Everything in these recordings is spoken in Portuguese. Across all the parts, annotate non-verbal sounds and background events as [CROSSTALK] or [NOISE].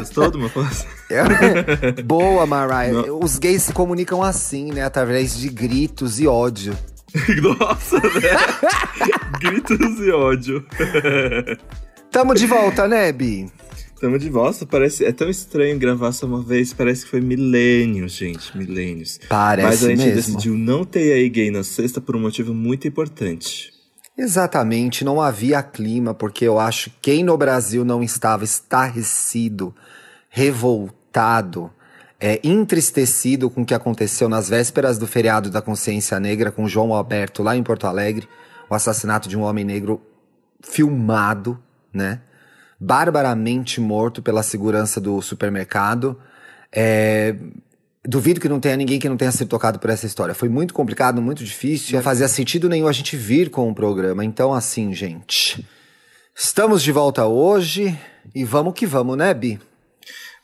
Gostou do meu post? [LAUGHS] Boa, Mariah. Não. Os gays se comunicam assim, né? Através de gritos e ódio. [LAUGHS] Nossa, né? [LAUGHS] gritos e ódio. Tamo de volta, né, Bi? Tamo de volta. Parece, é tão estranho gravar só uma vez. Parece que foi milênios, gente. Milênios. Parece Mas a gente mesmo. decidiu não ter aí gay na sexta por um motivo muito importante. Exatamente, não havia clima, porque eu acho que quem no Brasil não estava estarrecido, revoltado, é, entristecido com o que aconteceu nas vésperas do feriado da consciência negra com João Alberto lá em Porto Alegre, o assassinato de um homem negro filmado, né? Barbaramente morto pela segurança do supermercado. É, Duvido que não tenha ninguém que não tenha sido tocado por essa história. Foi muito complicado, muito difícil. Não fazia sentido nenhum a gente vir com o programa. Então, assim, gente. Estamos de volta hoje e vamos que vamos, né, Bi?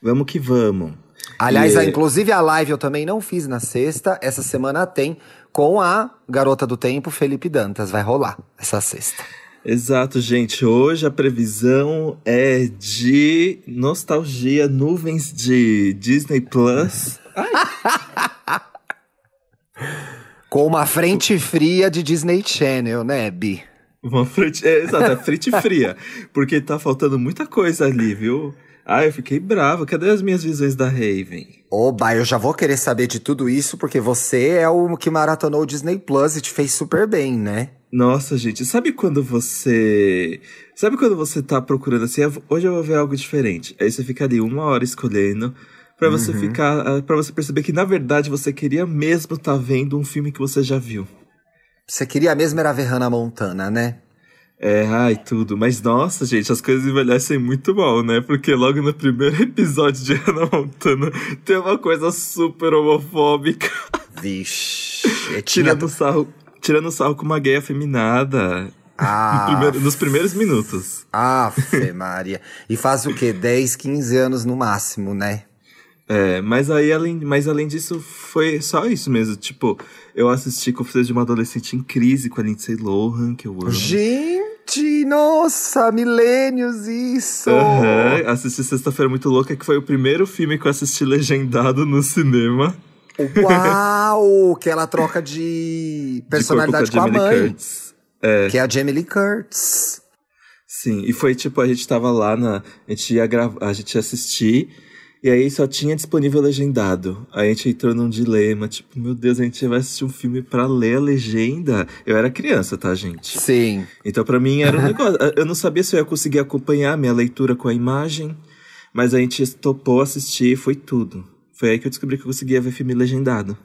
Vamos que vamos. Aliás, e... inclusive a live eu também não fiz na sexta. Essa semana tem com a garota do tempo, Felipe Dantas. Vai rolar essa sexta. Exato, gente. Hoje a previsão é de nostalgia, nuvens de Disney Plus. [LAUGHS] Com uma frente fria de Disney Channel, né, Bi? Uma frente. É, exato, é frente fria. [LAUGHS] Porque tá faltando muita coisa ali, viu? Ah, eu fiquei bravo. Cadê as minhas visões da Raven? Oba, eu já vou querer saber de tudo isso, porque você é o que maratonou o Disney Plus e te fez super bem, né? Nossa, gente, sabe quando você. Sabe quando você tá procurando assim, hoje eu vou ver algo diferente? Aí você fica ali uma hora escolhendo para você uhum. ficar, ah, para você perceber que na verdade você queria mesmo estar tá vendo um filme que você já viu. Você queria mesmo era ver Hannah Montana, né? É, ai, tudo. Mas nossa, gente, as coisas envelhecem muito mal, né? Porque logo no primeiro [LAUGHS] episódio de Hannah Montana tem uma coisa super homofóbica. Vixe. É tirando sarro, tirando sarro com uma gay afeminada. Ah, no primeiro, nos primeiros minutos. Ah, Maria. E faz o quê? 10, 15 anos no máximo, né? É, mas aí, além, mas além disso, foi só isso mesmo. Tipo, eu assisti Confissões de uma Adolescente em Crise com a Lindsay Lohan, que eu amo. Gente, nossa, milênios isso! Uhum, assisti Sexta-feira Muito Louca, que foi o primeiro filme que eu assisti legendado no cinema. Uau! [LAUGHS] que ela troca de personalidade de com, com, a, mãe. Curtis. É. Que é a Jamie Lee Curtis. Sim, e foi tipo, a gente tava lá na. A gente ia gravar, a gente ia assistir. E aí só tinha disponível legendado. Aí a gente entrou num dilema, tipo, meu Deus, a gente vai assistir um filme para ler a legenda. Eu era criança, tá, gente? Sim. Então para mim era um [LAUGHS] negócio. Eu não sabia se eu ia conseguir acompanhar a minha leitura com a imagem, mas a gente topou assistir e foi tudo. Foi aí que eu descobri que eu conseguia ver filme legendado.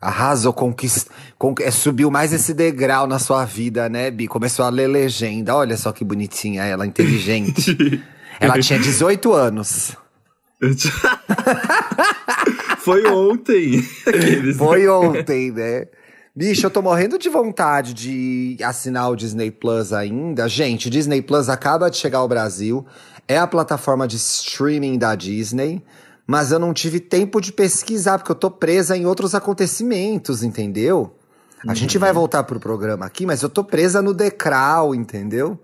Arrasou, conquist... Con... É, subiu mais esse degrau na sua vida, né, Bi? Começou a ler legenda. Olha só que bonitinha ela, inteligente. [LAUGHS] ela tinha 18 anos. [LAUGHS] Foi ontem. [LAUGHS] Foi ontem, né? Bicho, eu tô morrendo de vontade de assinar o Disney Plus ainda. Gente, Disney Plus acaba de chegar ao Brasil. É a plataforma de streaming da Disney. Mas eu não tive tempo de pesquisar, porque eu tô presa em outros acontecimentos, entendeu? A uhum. gente vai voltar pro programa aqui, mas eu tô presa no Decral, entendeu?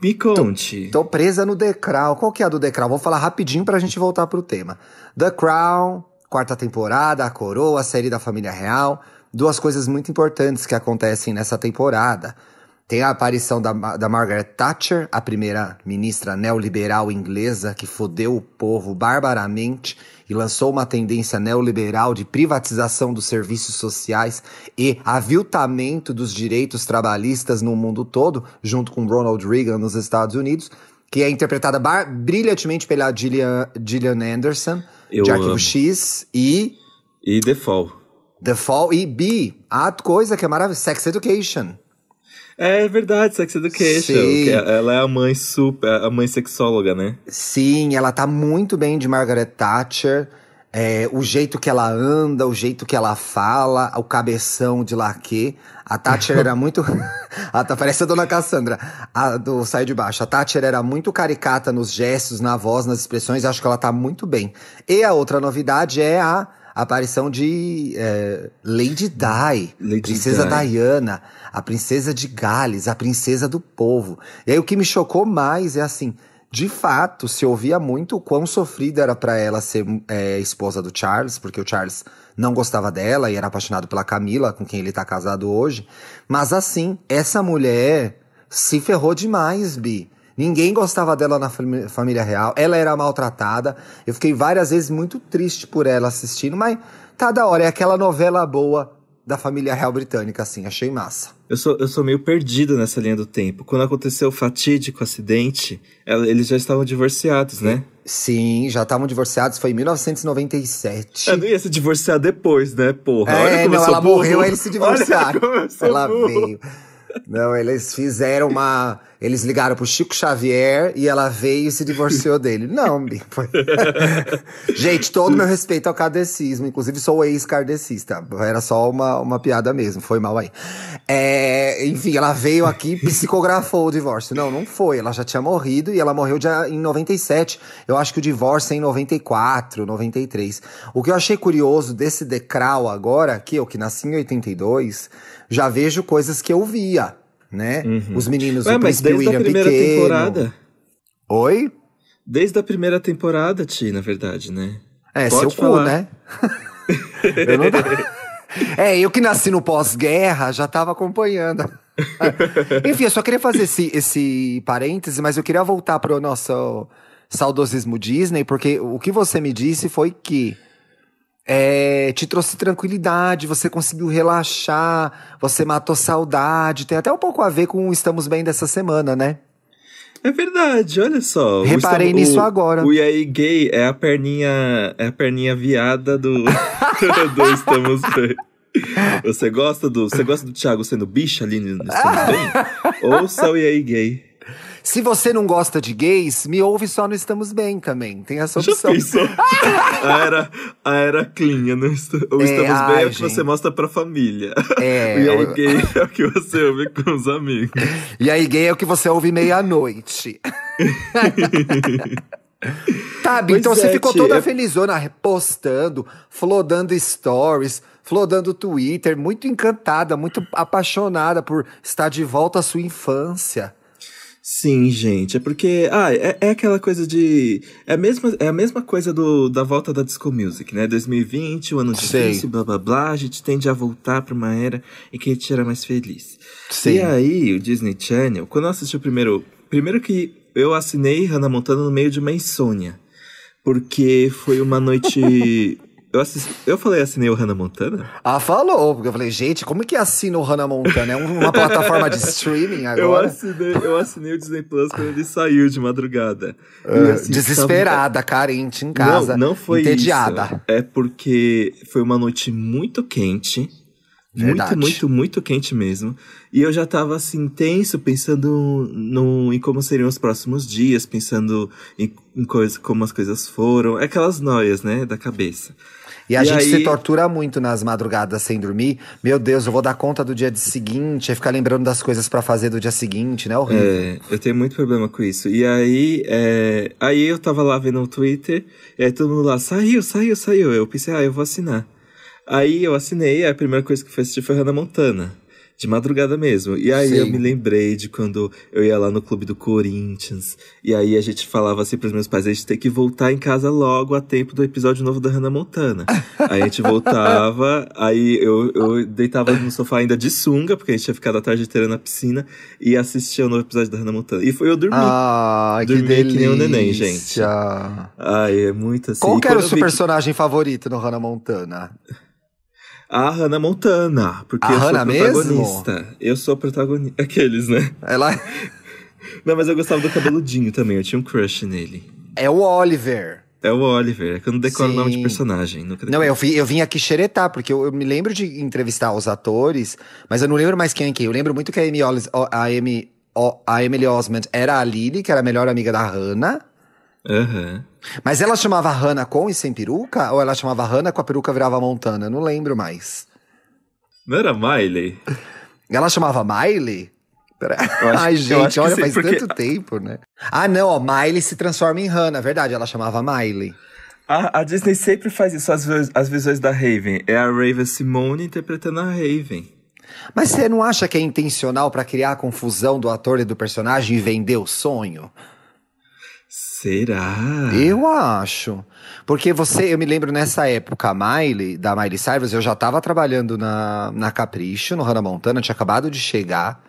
Me conte. Tô, tô, presa no The Crown. Qual que é a do The Crown? Vou falar rapidinho pra gente voltar pro tema. The Crown, quarta temporada, a coroa, a série da família real. Duas coisas muito importantes que acontecem nessa temporada. Tem a aparição da, da Margaret Thatcher, a primeira ministra neoliberal inglesa que fodeu o povo barbaramente e lançou uma tendência neoliberal de privatização dos serviços sociais e aviltamento dos direitos trabalhistas no mundo todo, junto com Ronald Reagan nos Estados Unidos, que é interpretada brilhantemente pela Gillian, Gillian Anderson, Eu de Arquivo amo. X e... E The Fall. The Fall e B, a coisa que é maravilhosa, Sex Education. É verdade, Sex Education. Sim. Ela é a mãe super, a mãe sexóloga, né? Sim, ela tá muito bem de Margaret Thatcher. É, o jeito que ela anda, o jeito que ela fala, o cabeção de laque. A Thatcher era muito. a, [LAUGHS] parece a dona Cassandra, a, do Sai de Baixo. A Thatcher era muito caricata nos gestos, na voz, nas expressões. Acho que ela tá muito bem. E a outra novidade é a a aparição de é, Lady Di, Lady Princesa Di. Diana, a princesa de Gales, a princesa do povo. E aí o que me chocou mais é assim, de fato, se ouvia muito o quão sofrido era para ela ser é, esposa do Charles, porque o Charles não gostava dela e era apaixonado pela Camila, com quem ele tá casado hoje. Mas assim, essa mulher se ferrou demais, Bi. Ninguém gostava dela na família real. Ela era maltratada. Eu fiquei várias vezes muito triste por ela assistindo, mas tá da hora. É aquela novela boa da família real britânica, assim. Achei massa. Eu sou, eu sou meio perdido nessa linha do tempo. Quando aconteceu o fatídico acidente, eles já estavam divorciados, né? Sim, já estavam divorciados, foi em 1997. Eu não ia se divorciar depois, né, porra? É, não, ela burro. morreu, eles se divorciaram. ela burro. veio. Não, eles fizeram uma. Eles ligaram pro Chico Xavier e ela veio e se divorciou [LAUGHS] dele. Não, foi. [LAUGHS] Gente, todo meu respeito ao kardecismo. Inclusive, sou ex-kardecista. Era só uma, uma piada mesmo. Foi mal aí. É, enfim, ela veio aqui e psicografou o divórcio. Não, não foi. Ela já tinha morrido e ela morreu já em 97. Eu acho que o divórcio é em 94, 93. O que eu achei curioso desse decral agora, que eu que nasci em 82 já vejo coisas que eu via, né? Uhum. Os meninos Ué, do Príncipe William a primeira pequeno. temporada. Oi? Desde a primeira temporada, Ti, na verdade, né? É, Pode seu falar. cu, né? [LAUGHS] eu não... [LAUGHS] É, eu que nasci no pós-guerra, já tava acompanhando. [LAUGHS] Enfim, eu só queria fazer esse, esse parêntese, mas eu queria voltar para o nosso saudosismo Disney, porque o que você me disse foi que é, te trouxe tranquilidade, você conseguiu relaxar, você matou saudade. Tem até um pouco a ver com o Estamos Bem dessa semana, né? É verdade, olha só. Reparei nisso o, agora. O Yai Gay é a perninha, é a perninha viada [LAUGHS] do, do Estamos Bem. Você gosta do, você gosta do Thiago sendo bicha ali no Estamos Bem? [LAUGHS] Ouça o Yai Gay. Se você não gosta de gays, me ouve só no Estamos Bem também. Tem essa opção. a, era, a era clean. No, o é, Estamos Bem ai, é o que você mostra pra família. É, [LAUGHS] e aí eu... gay é o que você ouve com os amigos. E aí gay é o que você ouve meia-noite. [LAUGHS] Tá, pois então é, você ficou toda é... felizona, postando, flodando stories, flodando Twitter, muito encantada, muito apaixonada por estar de volta à sua infância. Sim, gente. É porque. Ah, é, é aquela coisa de. É a, mesma, é a mesma coisa do, da volta da Disco Music, né? 2020, o ano Sei. difícil, blá blá blá. A gente tende a voltar pra uma era em que a gente era mais feliz. Sim. E aí, o Disney Channel, quando eu assisti o primeiro. Primeiro que eu assinei Hannah Montana no meio de uma insônia. Porque foi uma noite [LAUGHS] Eu, assisti, eu falei assinei o Hannah Montana? Ah, falou, porque eu falei, gente, como que assina o Hannah Montana? É uma plataforma de streaming [LAUGHS] agora? Eu assinei, eu assinei o Disney Plus quando ele saiu de madrugada. Uh, assim, desesperada, tava... carente em casa. Não, não foi entediada. isso. É porque foi uma noite muito quente. Verdade. Muito, muito, muito quente mesmo. E eu já tava assim, tenso, pensando no, em como seriam os próximos dias, pensando em, em coisa, como as coisas foram. Aquelas noias, né, da cabeça. E a e gente aí... se tortura muito nas madrugadas sem dormir. Meu Deus, eu vou dar conta do dia seguinte, aí ficar lembrando das coisas para fazer do dia seguinte, né? Horrível. É, eu tenho muito problema com isso. E aí, é, aí eu tava lá vendo o Twitter, e aí todo mundo lá, saiu, saiu, saiu. Eu pensei, ah, eu vou assinar. Aí eu assinei, a primeira coisa que eu fui assistir foi Hannah Montana de madrugada mesmo. E aí Sim. eu me lembrei de quando eu ia lá no clube do Corinthians. E aí a gente falava assim pros meus pais: a gente tem que voltar em casa logo a tempo do episódio novo da Hannah Montana. [LAUGHS] aí a gente voltava, aí eu, eu deitava no sofá ainda de sunga, porque a gente tinha ficado a tarde inteira na piscina, e assistia o novo episódio da Hannah Montana. E foi eu dormir. Ah, dormi que, delícia. que nem um neném, gente. Ai, é muito assim. Qual que era o seu personagem que... favorito no Hannah Montana? A Hannah Montana, porque a eu Hannah sou protagonista. Mesmo? Eu sou protagonista. Aqueles, né? Ela. [LAUGHS] Não, mas eu gostava do cabeludinho também, eu tinha um crush nele. É o Oliver. É o Oliver, é que eu não decoro o nome de personagem. Não, eu vim, eu vim aqui xeretar, porque eu, eu, me lembro de entrevistar os atores, mas eu não lembro mais quem é quem. Eu lembro muito que a Amy, a Amy, a Emily Osment era a Lily, que era a melhor amiga da Hannah. Uhum. Mas ela chamava Hannah com e sem peruca? Ou ela chamava Hannah com a peruca virava Montana? Eu não lembro mais. Não era Miley? [LAUGHS] Ela chamava Miley? [LAUGHS] Ai, gente, olha, sim, faz porque... tanto tempo, né? Ah, não, ó, Miley se transforma em Hannah, verdade, ela chamava Miley. A, a Disney sempre faz isso, as, as visões da Raven. É a Raven Simone interpretando a Raven. Mas você não acha que é intencional para criar a confusão do ator e do personagem e vender o sonho? Será? Eu acho. Porque você, eu me lembro nessa época, a Miley, da Miley Cyrus, eu já tava trabalhando na, na Capricho, no Hannah Montana, tinha acabado de chegar.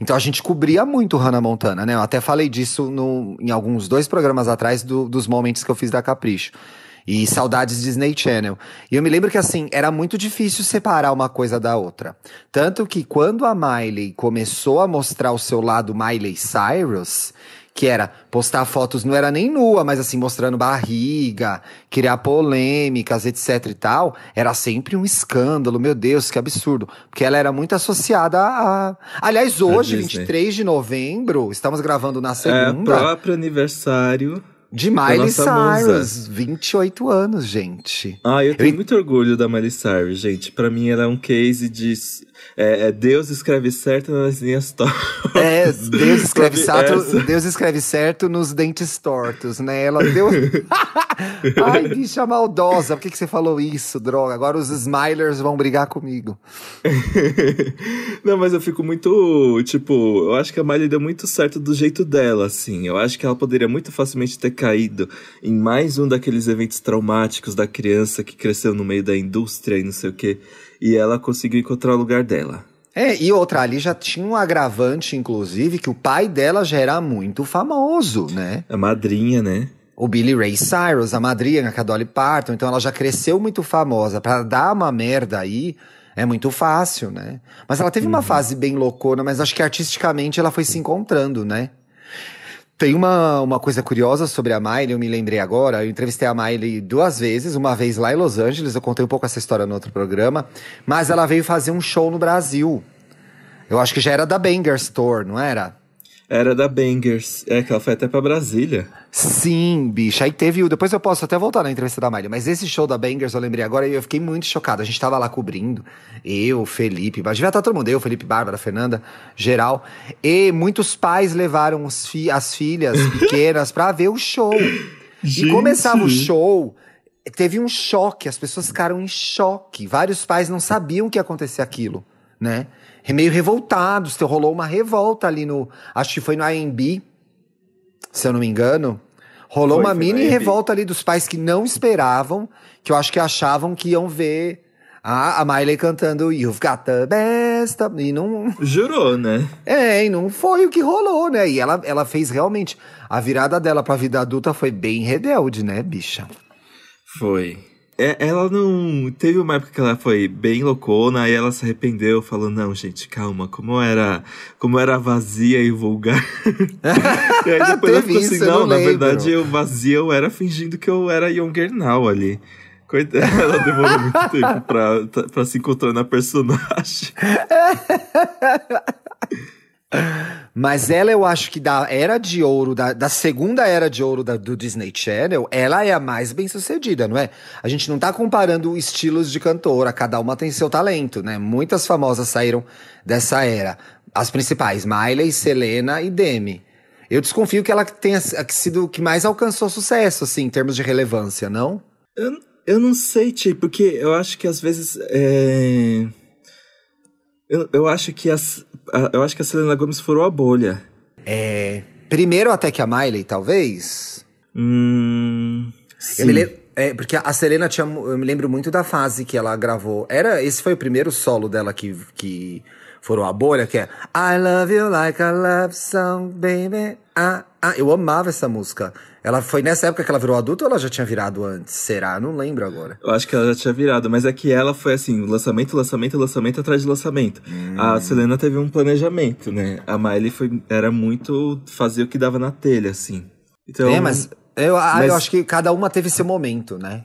Então a gente cobria muito Hannah Montana, né? Eu até falei disso no, em alguns dois programas atrás do, dos momentos que eu fiz da Capricho. E saudades Disney Channel. E eu me lembro que assim, era muito difícil separar uma coisa da outra. Tanto que quando a Miley começou a mostrar o seu lado Miley Cyrus, que era postar fotos, não era nem nua, mas assim, mostrando barriga, criar polêmicas, etc e tal, era sempre um escândalo, meu Deus, que absurdo. Porque ela era muito associada a. Aliás, hoje, 23 de novembro, estamos gravando na segunda. É, próprio aniversário de Miley Cyrus, 28 anos, gente. Ah, eu tenho eu... muito orgulho da Miley Cyrus, gente. Para mim ela é um case de é, é Deus escreve certo nas linhas [LAUGHS] tortas. É, Deus escreve certo, Deus escreve certo nos dentes tortos, né? Ela deu [LAUGHS] Ai, bicha maldosa, por que, que você falou isso, droga? Agora os Smilers vão brigar comigo. [LAUGHS] Não, mas eu fico muito, tipo, eu acho que a Miley deu muito certo do jeito dela, assim. Eu acho que ela poderia muito facilmente ter caído em mais um daqueles eventos traumáticos da criança que cresceu no meio da indústria e não sei o quê. E ela conseguiu encontrar o lugar dela. É, e outra, ali já tinha um agravante, inclusive, que o pai dela já era muito famoso, né? A madrinha, né? O Billy Ray Cyrus, a madrinha, que é a Dolly Parton, então ela já cresceu muito famosa. Para dar uma merda aí, é muito fácil, né? Mas ela teve uhum. uma fase bem loucona, mas acho que artisticamente ela foi se encontrando, né? Tem uma, uma coisa curiosa sobre a Miley, eu me lembrei agora. Eu entrevistei a Miley duas vezes, uma vez lá em Los Angeles, eu contei um pouco essa história no outro programa, mas ela veio fazer um show no Brasil. Eu acho que já era da Banger Store, não era? Era da Bangers. É, que ela foi até pra Brasília. Sim, bicho. Aí teve. Depois eu posso até voltar na entrevista da Miley. Mas esse show da Bangers eu lembrei agora e eu fiquei muito chocado. A gente tava lá cobrindo. Eu, Felipe, mas devia estar todo mundo. Eu, Felipe, Bárbara, Fernanda, geral. E muitos pais levaram fi as filhas [LAUGHS] pequenas pra ver o show. Gente. E começava o show. Teve um choque, as pessoas ficaram em choque. Vários pais não sabiam que ia acontecer aquilo, né? Meio revoltados. Rolou uma revolta ali no. Acho que foi no AMB, se eu não me engano. Rolou foi, uma mini revolta ali dos pais que não esperavam, que eu acho que achavam que iam ver a, a Miley cantando You've Got the Best. E não. Jurou, né? É, e não foi o que rolou, né? E ela, ela fez realmente. A virada dela pra vida adulta foi bem rebelde, né, bicha? Foi. É, ela não. Teve uma época que ela foi bem loucona, aí ela se arrependeu, falou: não, gente, calma, como era, como era vazia e vulgar. [LAUGHS] e aí depois ela ficou assim: não, na verdade eu vazia eu era fingindo que eu era Younger Now ali. Coitada, [LAUGHS] ela demorou muito tempo pra, pra se encontrar na personagem. [LAUGHS] Mas ela, eu acho que da era de ouro, da, da segunda era de ouro da, do Disney Channel, ela é a mais bem sucedida, não é? A gente não tá comparando estilos de cantora, cada uma tem seu talento, né? Muitas famosas saíram dessa era. As principais, Miley, Selena e Demi. Eu desconfio que ela tenha sido o que mais alcançou sucesso, assim, em termos de relevância, não? Eu, eu não sei, Ti, porque eu acho que às vezes. É... Eu, eu acho que as, eu acho que a Selena Gomes furou a bolha. É. Primeiro até que a Miley, talvez? Hum. Sim. Eu me é, porque a Selena tinha. Eu me lembro muito da fase que ela gravou. Era, esse foi o primeiro solo dela que, que furou a bolha, que é I love you like a love song, baby. Ah, ah, eu amava essa música. Ela foi nessa época que ela virou adulta ou ela já tinha virado antes? Será? Não lembro agora. Eu acho que ela já tinha virado, mas é que ela foi assim, lançamento, lançamento, lançamento atrás de lançamento. Hum. A Selena teve um planejamento, né? A Miley foi, era muito fazer o que dava na telha, assim. Então, é, mas eu, mas eu acho que cada uma teve seu momento, né?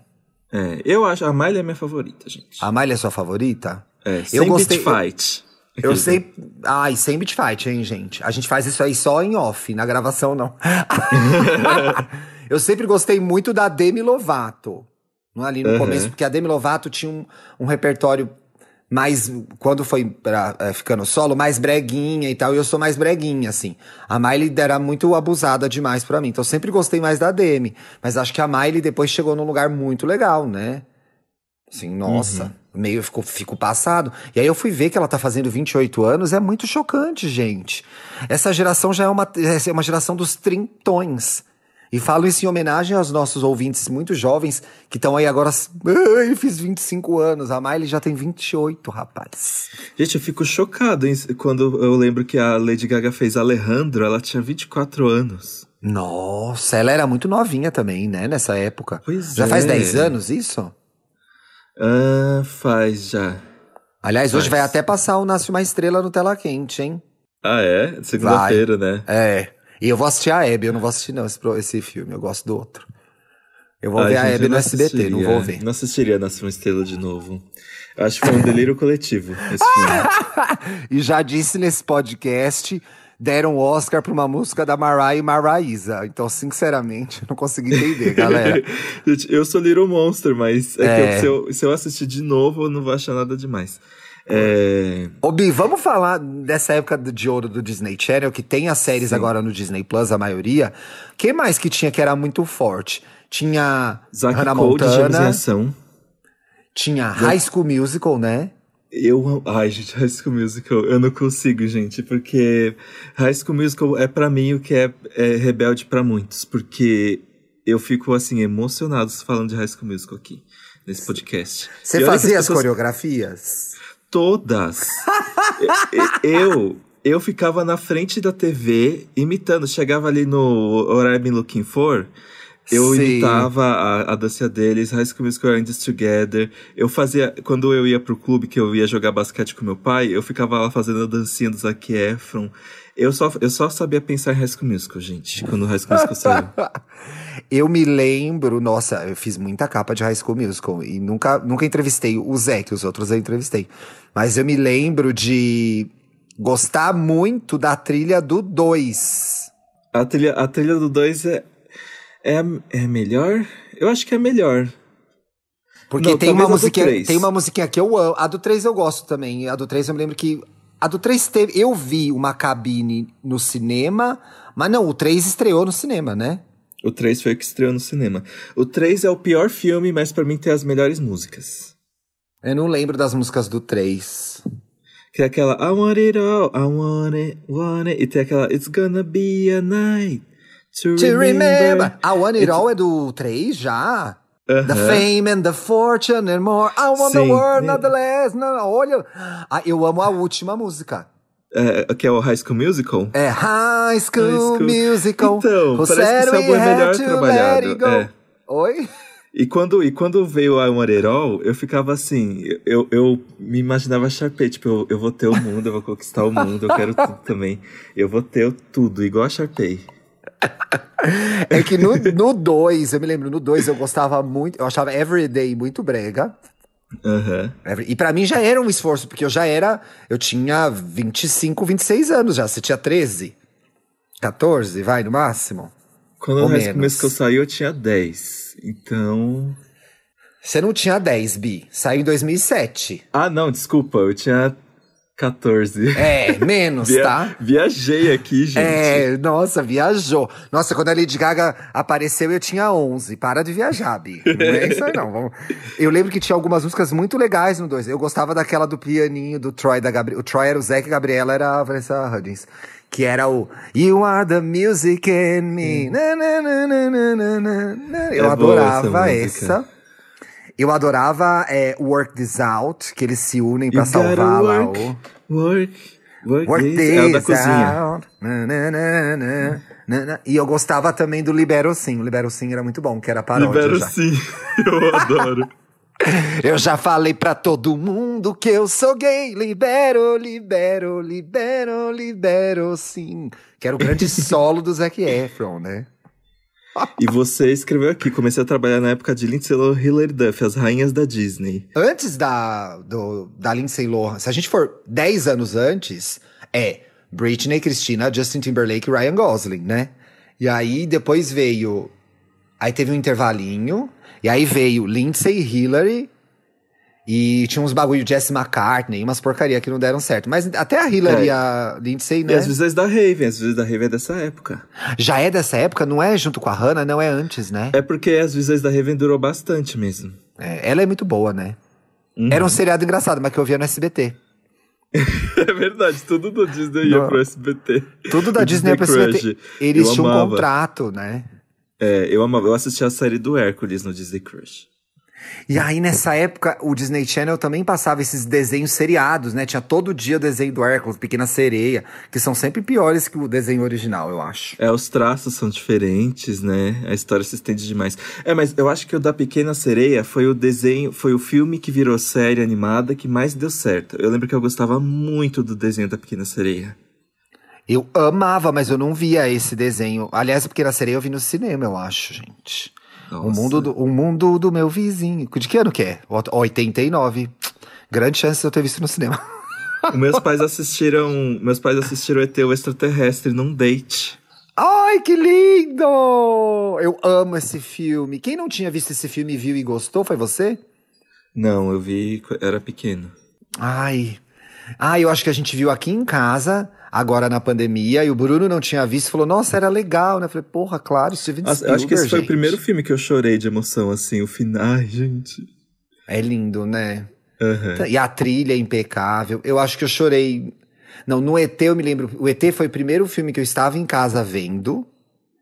É, eu acho, a Miley é minha favorita, gente. A Miley é sua favorita? É, sem eu gostei, fight. Eu sei. Ai, sem beat fight, hein, gente? A gente faz isso aí só em off, na gravação não. [LAUGHS] eu sempre gostei muito da Demi Lovato. Não ali no uhum. começo, porque a Demi Lovato tinha um, um repertório mais. Quando foi pra, é, ficando solo, mais breguinha e tal. E eu sou mais breguinha, assim. A Miley era muito abusada demais para mim. Então eu sempre gostei mais da Demi. Mas acho que a Miley depois chegou num lugar muito legal, né? Assim, nossa. Uhum meio fico, fico passado. E aí eu fui ver que ela tá fazendo 28 anos, é muito chocante, gente. Essa geração já é uma, é uma geração dos trintões. E falo isso em homenagem aos nossos ouvintes muito jovens que estão aí agora. Ai, fiz 25 anos. A Miley já tem 28, rapaz. Gente, eu fico chocado hein, quando eu lembro que a Lady Gaga fez Alejandro, ela tinha 24 anos. Nossa, ela era muito novinha também, né? Nessa época. Pois já é. faz 10 anos isso? Ah, faz já. Aliás, hoje Faz. vai até passar o Nasce Uma Estrela no Tela Quente, hein? Ah, é? Segunda-feira, né? É. E eu vou assistir a Abby, eu não vou assistir não esse, esse filme, eu gosto do outro. Eu vou Ai, ver a Abby no SBT, não vou ver. Não assistiria Nasce uma Estrela de novo. Acho que foi um delírio coletivo esse filme. [LAUGHS] E já disse nesse podcast, deram o Oscar pra uma música da Mariah e Maraísa. Então, sinceramente, eu não consegui entender, galera. [LAUGHS] Gente, eu sou Little Monster, mas é, É. que se, eu, se eu assistir de novo, eu não vou achar nada demais. É, Ô, Bi, vamos falar dessa época de ouro do Disney Channel, que tem as séries agora no Disney Plus, a maioria. que mais que tinha que era muito forte? Tinha Zack Hannah em Montana, tinha High School Musical, né? Eu amo. Ai, gente, High School Musical, eu não consigo, gente, porque High School Musical é pra mim o que é, é rebelde pra muitos, porque eu fico, assim, emocionado falando de High School Musical aqui, nesse podcast. Você fazia as pessoas- coreografias? Todas. eu, eu ficava na frente da TV imitando. Chegava ali no What I've Been Looking For. Eu Sim. imitava a, a dança deles, High School Musical This Together. Eu fazia, quando eu ia pro clube, que eu ia jogar basquete com meu pai, eu ficava lá fazendo a dancinha do Zac Efron. Eu só, eu só sabia pensar em High School Musical, gente, quando High School Musical saiu. [LAUGHS] Eu me lembro, nossa, eu fiz muita capa de High School Musical e nunca, nunca entrevistei o Zé, que os outros eu entrevistei. Mas eu me lembro de gostar muito da trilha do 2. A trilha, a trilha do 2 é, é, é melhor? Eu acho que é melhor. Porque Não, tem uma musiquinha, tem uma musiquinha que eu amo. A do 3 eu gosto também. A do 3 eu me lembro que a do 3 teve, eu vi uma cabine no cinema, mas não, o 3 estreou no cinema, né? O 3 foi o que estreou no cinema. O 3 é o pior filme, mas pra mim tem as melhores músicas. Eu não lembro das músicas do 3. Que é aquela I want it all, I want it, want it. E tem aquela It's gonna be a night to, To remember. remember. A One It All é do 3 já? The fame and the fortune and more. I want the Sim. world, not the less. Não, olha. Ah, eu amo a última música. É, que é o High School Musical. É High School, High School- Musical. Então, Who parece que we é melhor trabalhado, é. Oi? E quando, e quando veio I Want It All, eu ficava assim, eu, eu me imaginava Sharpay, tipo, eu, eu vou ter o mundo, eu vou conquistar o mundo, eu quero tudo também. Eu vou ter tudo, igual a Sharpay. [LAUGHS] É que no 2, eu me lembro, no 2 eu gostava muito, eu achava Everyday muito brega. Every- E pra mim já era um esforço, porque eu já era. Eu tinha 25, 26 anos já. Você tinha 13? 14, vai, no máximo? Quando Ou o High School menos. Musical saiu, eu tinha 10. Então... Você não tinha 10, Bi. Saiu em 2007. Ah, não, desculpa, eu tinha 14. É, menos, Via- tá? Viajei aqui, gente. É, nossa, viajou. Nossa, quando a Lady Gaga apareceu, eu tinha 11. Para de viajar, Bi. Não é isso aí, não. Vamos- Eu lembro que tinha algumas músicas muito legais no 2. Eu gostava daquela do pianinho do Troy da Gabriela. O Troy era o Zac e a Gabriela era a Vanessa Hudgens. Que era o You are the music in me. Na, na, na, na. Eu É essa adorava música. essa. Eu adorava é, Work This Out, que eles se unem pra You salvar lá work, o. Work, work, Work this. É o da cozinha. out. Na, na, na. E eu gostava também do Libero Sim. O Libero Sim era muito bom, que era paródia Libero já. sim, [LAUGHS] eu adoro. Eu já falei pra todo mundo que eu sou gay. Libero, libero, libero, libero sim. Que era o grande [LAUGHS] solo do Zac Efron, né? E você escreveu aqui, comecei a trabalhar na época de Lindsay Lohan e Hilary Duff, as rainhas da Disney. Antes da, do, da Lindsay Lohan, se a gente for 10 anos antes, é Britney, Christina, Justin Timberlake e Ryan Gosling, né? E aí depois veio. Aí teve um intervalinho. E aí veio Lindsay Hillary. E tinha uns bagulho de Jesse McCartney, umas porcaria que não deram certo. Mas até a Hillary É. e a Lindsay, E né? as visões da Raven, as visões da Raven é dessa época. Já é dessa época, não é junto com a Hannah, não é antes, né? É porque as visões da Raven durou bastante mesmo. É, ela é muito boa, né? Uhum. Era um seriado engraçado, mas que eu via no SBT. [LAUGHS] É verdade, tudo da Disney ia pro SBT. Tudo da Disney é pra Crush. SBT. Eles Eu tinham um amava. contrato, né? É, eu, amava, eu assisti a série do Hércules no Disney Crush. E aí, nessa época, o Disney Channel também passava esses desenhos seriados, né? Tinha todo dia o desenho do Hércules, Pequena Sereia, que são sempre piores que o desenho original, eu acho. É, os traços são diferentes, né? A história se estende demais. É, mas eu acho que o da Pequena Sereia foi o desenho, foi o filme que virou série animada que mais deu certo. Eu lembro que eu gostava muito do desenho da Pequena Sereia. Eu amava, mas eu não via esse desenho. Aliás, a Pequena Sereia eu vi no cinema, eu acho, gente. O mundo, do, o mundo do meu vizinho. De que ano que é? 89. Grande chance de eu ter visto no cinema. [LAUGHS] meus [LAUGHS] pais assistiram. Meus pais assistiram ET o Extraterrestre num date. Ai, que lindo! Eu amo esse filme. Quem não tinha visto esse filme viu e gostou, foi você? Não, eu vi, era pequeno. Ai. Ah, eu acho que a gente viu aqui em casa agora na pandemia, e o Bruno não tinha visto, falou, nossa, era legal, né? Eu falei, porra, claro, Steven Spielberg, Eu acho que esse gente. foi o primeiro filme que eu chorei de emoção, assim, o final, gente. É lindo, né? Uhum. E a trilha é impecável. Eu acho que eu chorei. Não, no ET eu me lembro. O ET foi o primeiro filme que eu estava em casa vendo.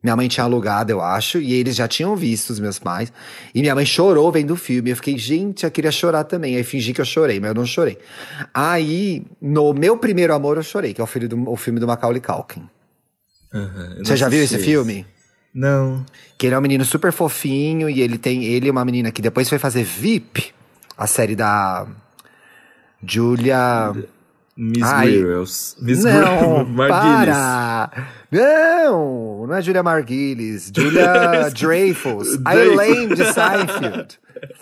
Minha mãe tinha alugado, eu acho, e eles já tinham visto, os meus pais. E minha mãe chorou vendo o filme. Eu fiquei, gente, eu queria chorar também. Aí fingi que eu chorei, mas eu não chorei. Aí, no meu primeiro amor, eu chorei, que é o, do, o filme do Macaulay Culkin. Uhum. Você já viu esse filme? Não. Que ele é um menino super fofinho e ele tem ele e uma menina que depois foi fazer VIP, a série da Julia Miss Ai. Girls. Miss não, [LAUGHS] para! Não, não é Julia Marguilis, Julia [LAUGHS] Dreyfus, a. Elaine de Seinfeld.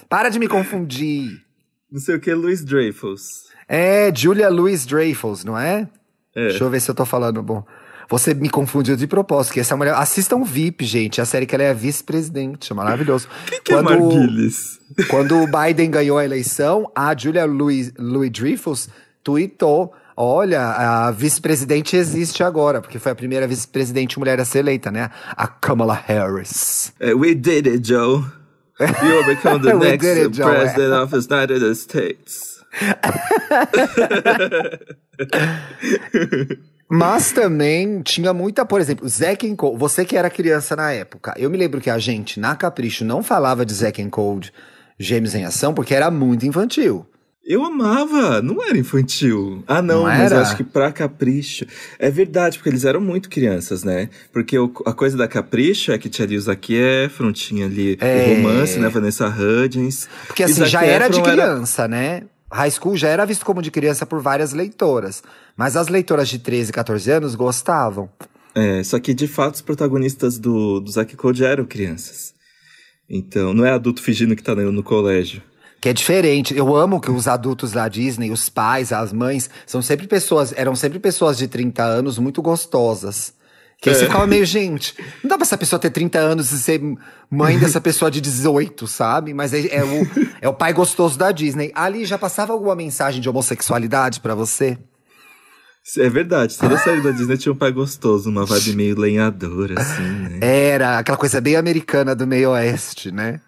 Para de me confundir. Não sei o que, Louis Dreyfus. É Julia Louis Dreyfus, não é? É. Deixa eu ver se eu tô falando bom. Você me confundiu de propósito, que essa mulher. Assistam VIP, gente. A série que ela é vice-presidente. É maravilhoso. [LAUGHS] Quem que é Marguilis? Quando o Biden ganhou a eleição, a Julia Louis, Louis Dreyfus tweetou: Olha, a vice-presidente existe agora, porque foi a primeira vice-presidente mulher a ser eleita, né? A Kamala Harris. É, we did it, Joe. Will become the [LAUGHS] next it, Joe. president of the United States. [LAUGHS] Mas também tinha muita, por exemplo, Zack and Code. Você que era criança na época, eu me lembro que a gente, na Capricho, não falava de Zack and Code Gêmeos em Ação, porque era muito infantil. Eu amava, não era infantil. Ah, não, Não mas eu era? acho que pra Capricho. É verdade, porque eles eram muito crianças, né? Porque o- a coisa da Capricho é que tinha ali o Zac Efron, tinha ali É. o romance, né? Vanessa Hudgens. Porque assim, Zac já era de criança, né? High School já era visto como de criança por várias leitoras. Mas as leitoras de 13, 14 anos gostavam. É, só que de fato os protagonistas do, do Zack Code eram crianças. Então, não é adulto fingindo que tá no, no colégio. Que é diferente. Eu amo que os adultos da Disney, os pais, as mães, são sempre pessoas, eram sempre pessoas de 30 anos muito gostosas. Que aí você É. ficava meio, gente, não dá pra essa pessoa ter 30 anos e ser mãe dessa pessoa de 18, sabe? Mas é, é o, é o pai gostoso da Disney. Ali já passava alguma mensagem de homossexualidade pra você? É verdade, toda série da Disney tinha um pai gostoso, uma vibe meio lenhadora, assim, né? Era aquela coisa bem americana do meio oeste, né?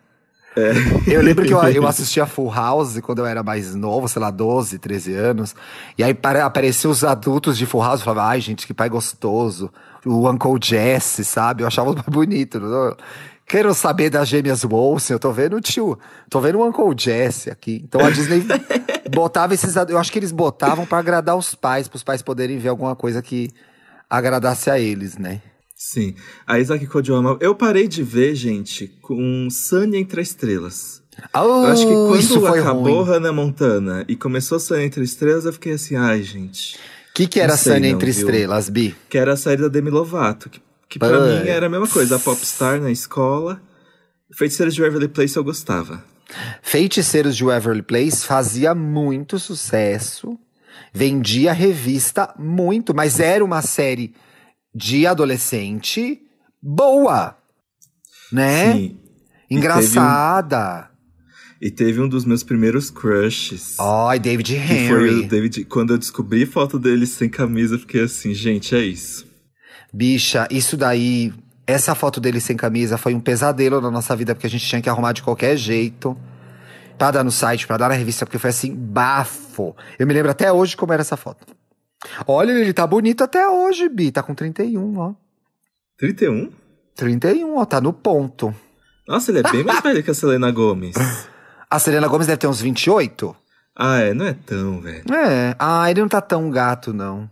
É. Eu lembro que eu, eu [LAUGHS] assistia Full House quando eu era mais novo, sei lá, 12, 13 anos. E aí para- apareciam os adultos de Full House e falava, ai, gente, que pai gostoso. O Uncle Jesse, sabe? Eu achava mais bonito. Não? Quero saber das gêmeas Wilson, eu tô vendo o tio, tô vendo o Uncle Jesse aqui. Então a Disney [LAUGHS] botava esses. Eu acho que eles botavam pra agradar os pais, pros pais poderem ver alguma coisa que agradasse a eles, né? Sim. A Isaac Code eu parei de ver, gente, com Sunny entre as estrelas. Eu acho que Oh, quando acabou ruim. Hannah Montana e começou Sunny entre as estrelas, eu fiquei assim, ai, gente. O que, que era sei Sunny não, entre viu? estrelas, Bi? Que era a série da Demi Lovato, que, que pra mim era a mesma coisa, a popstar na escola. Feiticeiros de Waverly Place eu gostava. Feiticeiros de Waverly Place fazia muito sucesso, vendia revista muito, mas era uma série de adolescente boa, né? Sim. Engraçada. E teve um dos meus primeiros crushes. Ai, David que foi Henry. o David. Quando eu descobri foto dele sem camisa, eu fiquei assim, gente, é isso. Bicha, isso daí, essa foto dele sem camisa foi um pesadelo na nossa vida, porque a gente tinha que arrumar de qualquer jeito. Pra dar no site, pra dar na revista, porque foi assim, bafo. Eu me lembro até hoje como era essa foto. Olha, ele tá bonito até hoje, Bi. Tá com 31, ó. 31? 31, ó, tá no ponto. Nossa, ele é bem mais velho que a Selena Gomes. [LAUGHS] A Selena Gomes deve ter uns 28? Ah, é, não é tão, velho. É. Ah, ele não tá tão gato, não.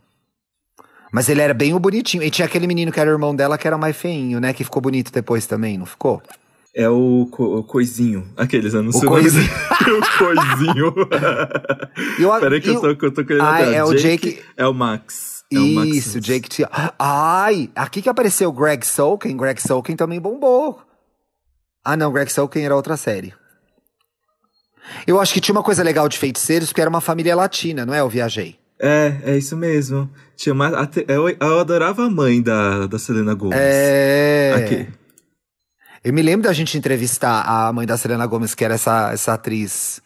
Mas ele era bem o bonitinho. E tinha aquele menino que era irmão dela que era mais feinho, né? Que ficou bonito depois também, não ficou? É o, co o Coisinho. Aqueles anos. [LAUGHS] O Coisinho. o [LAUGHS] Coisinho. Eu, Peraí que eu, tô, que eu tô querendo Ah, é o Jake- É o Max. É o Max Isso. Jake T. Ai, aqui que apareceu o Greg Solkin. Greg Solkin também bombou. Ah, não, Greg Solkin era outra série. Eu acho que tinha uma coisa legal de feiticeiros, que era uma família latina, não é? Eu viajei. É, é isso mesmo. Tinha uma, eu, eu adorava a mãe da, da Selena Gomez. É. Aqui. Eu me lembro da gente entrevistar a mãe da Selena Gomes, que era essa, essa atriz.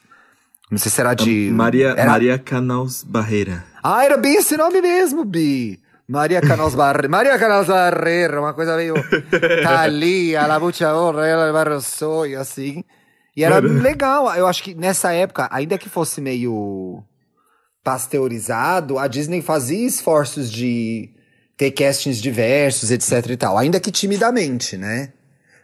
Não sei se era de. Maria, era... Maria Canals Barreira. Ah, era bem esse nome mesmo, Bi. Maria Canals Barreira. [LAUGHS] Maria Canals Barreira, uma coisa meio. [LAUGHS] Thalia, La Mucha Honra, ela Barroso, assim. E era Caramba. legal. Eu acho que nessa época, ainda que fosse meio pasteurizado, a Disney fazia esforços de ter castings diversos, etc e tal. Ainda que timidamente, né?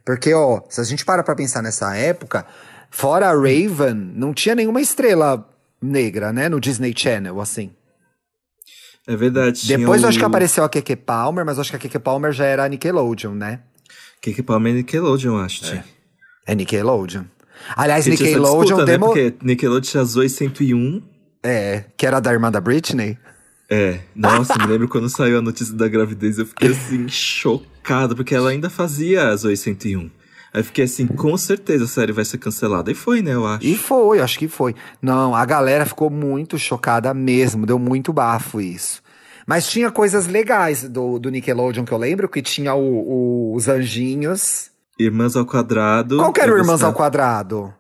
Porque, ó, se a gente para pra pensar nessa época, fora a Raven, não tinha nenhuma estrela negra, né? No Disney Channel, assim. É verdade. Depois eu acho que apareceu a Keke Palmer, mas eu acho que a Keke Palmer já era a Nickelodeon, né? Kiki Palmer e Nickelodeon, acho. tinha. É Nickelodeon. Aliás, essa Nickelodeon disputa, né? demo... Porque Nickelodeon tinha Zoe 101. É, que era da irmã da Britney. É, nossa, me lembro quando saiu a notícia da gravidez, eu fiquei assim, chocado, porque ela ainda fazia a Zoe 101. Aí fiquei assim, com certeza a série vai ser cancelada. E foi, né, eu acho. E foi, acho que foi. Não, a galera ficou muito chocada mesmo, deu muito bafo isso. Mas tinha coisas legais do, do Nickelodeon que eu lembro, que tinha o- o- os anjinhos. Irmãs ao Quadrado. Qual que era o Irmãs ao gostava- Quadrado?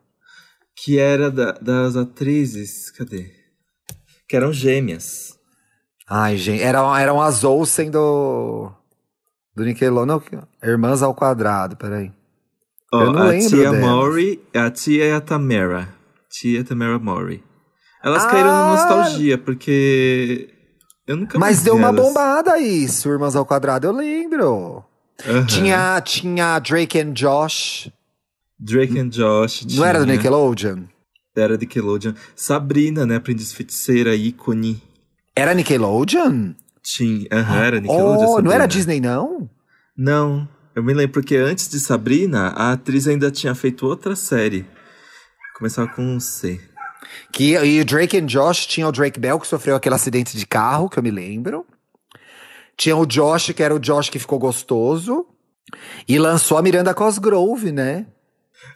Que era da- das atrizes, cadê? Que eram gêmeas. Ai, gente, eram, eram as Olsen do, do Nickelodeon. Não, Irmãs ao Quadrado, peraí. Ó, Eu não a lembro tia delas. Maury, a tia é a Tamara. Tia Tamara Maury. Elas Ah! caíram na nostalgia, porque eu nunca Mas deu uma elas. bombada isso, Irmãs ao Quadrado, eu lembro. Tinha, tinha Drake and Josh. Drake and Josh. Não era do tinha. Nickelodeon? Era Nickelodeon. Sabrina, né? Aprendiz feiticeira, ícone. Era Nickelodeon? Tinha. Aham, era Nickelodeon. Oh, não era Disney, não? Não. Eu me lembro porque antes de Sabrina, a atriz ainda tinha feito outra série. Começava com um C. Que, e o Drake and Josh tinha o Drake Bell, que sofreu aquele acidente de carro, que eu me lembro. Tinha o Josh, que era o Josh que ficou gostoso. E lançou a Miranda Cosgrove, né?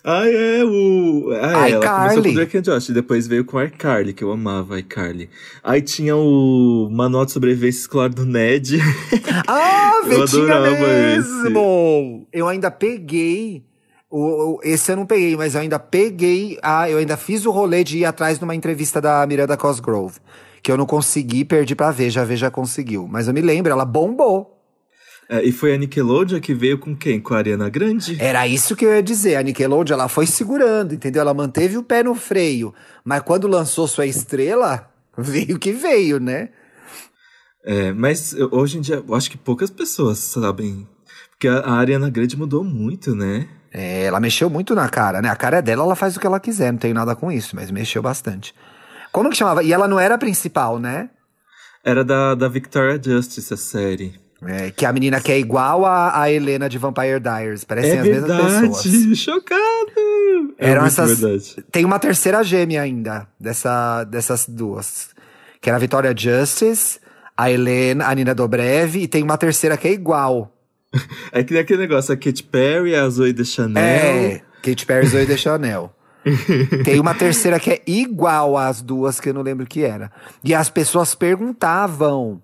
Ah, é, o. Ah, é, ela começou iCarly. com Drake and Josh, e depois veio com iCarly, que eu amava iCarly. Aí tinha o Manual de Sobrevivência Escolar do Ned. [LAUGHS] Ah, Eu adorava mesmo! Eu ainda peguei. O, esse eu não peguei, mas eu ainda peguei. Ah, eu ainda fiz o rolê de ir atrás numa entrevista da Miranda Cosgrove. Que eu não consegui, perdi pra ver, já ver, já conseguiu. Mas eu me lembro, ela bombou. É, e foi a Nickelodeon que veio com quem? Com a Ariana Grande? Era isso que eu ia dizer. A Nickelodeon, ela foi segurando, entendeu? Ela manteve o pé no freio. Mas quando lançou sua estrela, [LAUGHS] veio que veio, né? É, mas hoje em dia, eu acho que poucas pessoas sabem. Porque a, a Ariana Grande mudou muito, né? É, ela mexeu muito na cara, né? A cara é dela, ela faz o que ela quiser, não tenho nada com isso, mas mexeu bastante. Como que chamava? E ela não era a principal, né? Era da, da Victoria Justice, a série. É, que a menina que é igual a, a Helena de Vampire Diaries. Parecem é as mesmas pessoas. verdade! [LAUGHS] Chocado! É Eram muito essas- verdade. Tem uma terceira gêmea ainda, dessa, dessas duas. Que era a Victoria Justice, a Helena, a Nina Dobrev, e tem uma terceira que é igual. [LAUGHS] É que nem aquele negócio, a Katy Perry, a Zoe de Chanel. É, Kate Perry e Zoe de Chanel. [LAUGHS] Tem uma terceira que é igual às duas, que eu não lembro o que era. E as pessoas perguntavam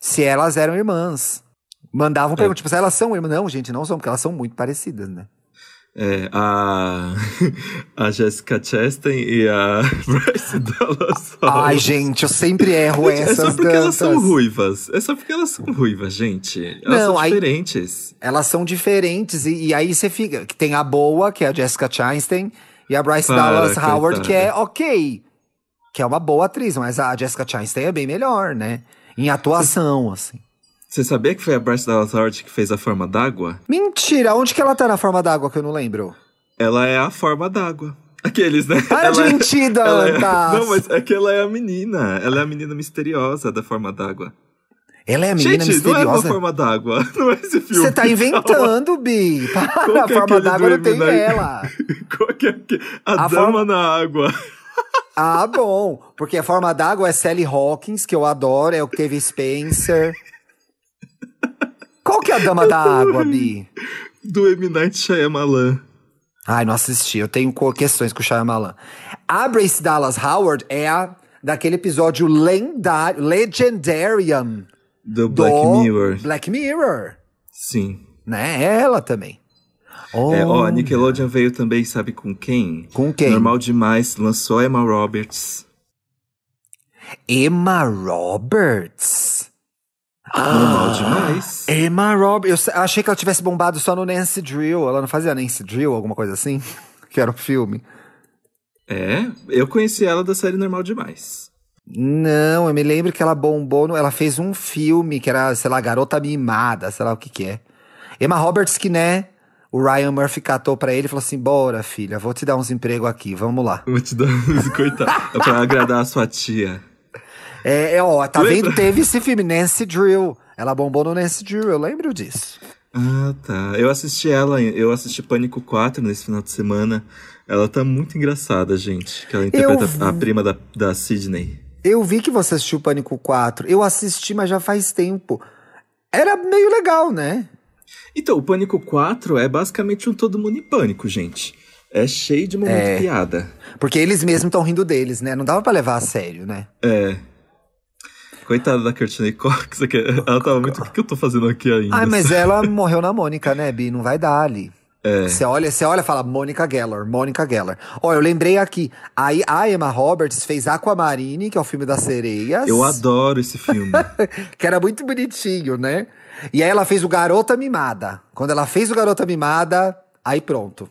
se elas eram irmãs. Mandavam perguntas, tipo, se elas são irmãs. Não, gente, não são, porque elas são muito parecidas, né? É, a, [LAUGHS] a Jessica Chastain e a [LAUGHS] Bryce Dallas Howard. Ai, gente, eu sempre erro É essas só porque elas são ruivas. É só porque elas são ruivas, gente. Elas Não, são aí- diferentes. Elas são diferentes, e, e aí você fica. que Tem a boa, que é a Jessica Chastain, e a Bryce Para, Dallas Howard, coitada. que é ok. Que é uma boa atriz, mas a Jessica Chastain é bem melhor, né? Em atuação, assim. Você sabia que foi a Bryce Dallas Howard que fez a forma d'água? Mentira, onde que ela tá na forma d'água que eu não lembro? Ela é a forma d'água. Aqueles, né? Para ela de é- mentir, [LAUGHS] ela é-! Não, mas é que ela é a menina. Ela é a menina misteriosa da forma d'água. Ela é a menina Gente, não é uma misteriosa. forma d'água. [LAUGHS] Não é esse filme. Você tá inventando, Bi. Para, a é forma d'água não tem. Night? ela. Qual que é [LAUGHS] que- A, A dama forma- na água. Ah, bom. Porque a forma d'água é Sally Hawkins, que eu adoro, é o Kevin Spencer. Qual que é a dama da água, Bi? Do M. Night Shyamalan. Ai, não assisti. Eu tenho questões com o Shyamalan. A Brace Dallas Howard é a daquele episódio lendário, Legendarium Do do Black Mirror. Black Mirror. Sim. Né? É ela também. Oh, É, ó, a Nickelodeon veio também, sabe com quem? Com quem? Normal demais, lançou a Emma Roberts. Emma Roberts. Normal demais. Emma Roberts. Eu achei que ela tivesse bombado só no Nancy Drill. Ela não fazia Nancy Drill, alguma coisa assim? [LAUGHS] Que era um filme. É, eu conheci ela da série Normal Demais. Não, eu me lembro que ela bombou. No, ela fez um filme que era, sei lá, Garota Mimada, sei lá o que que é. Emma Roberts, que né? O Ryan Murphy catou pra ele e falou assim: Bora, filha, vou te dar uns empregos aqui, vamos lá. Vou te dar uns [LAUGHS] coitado. É pra agradar a sua tia. É, é, ó, tá Lembra? vendo? Teve esse filme, Nancy Drill. Ela bombou no Nancy Drill, eu lembro disso. Ah, tá. Eu assisti ela, eu assisti Pânico 4 nesse final de semana. Ela tá muito engraçada, gente. Que ela interpreta vi- a prima da, da Sidney. Eu vi que você assistiu Pânico 4. Eu assisti, mas já faz tempo. Era meio legal, né? Então, o Pânico 4 é basicamente um Todo Mundo em Pânico, gente. É cheio de momento É. piada. Porque eles mesmos estão rindo deles, né? Não dava pra levar a sério, né? É. Coitada da Courtney Cox, [LAUGHS] que ela tava muito. O que que eu tô fazendo aqui ainda? Ai, mas ela morreu na Mônica, né, Bi? Não vai dar ali. É. Você olha, você olha e fala Mônica Geller, Mônica Geller. Ó, eu lembrei aqui. Aí a Emma Roberts fez Aquamarine, que é o filme das sereias. Eu adoro esse filme. [LAUGHS] que era muito bonitinho, né? E aí ela fez o Garota Mimada. Quando ela fez o Garota Mimada, aí pronto.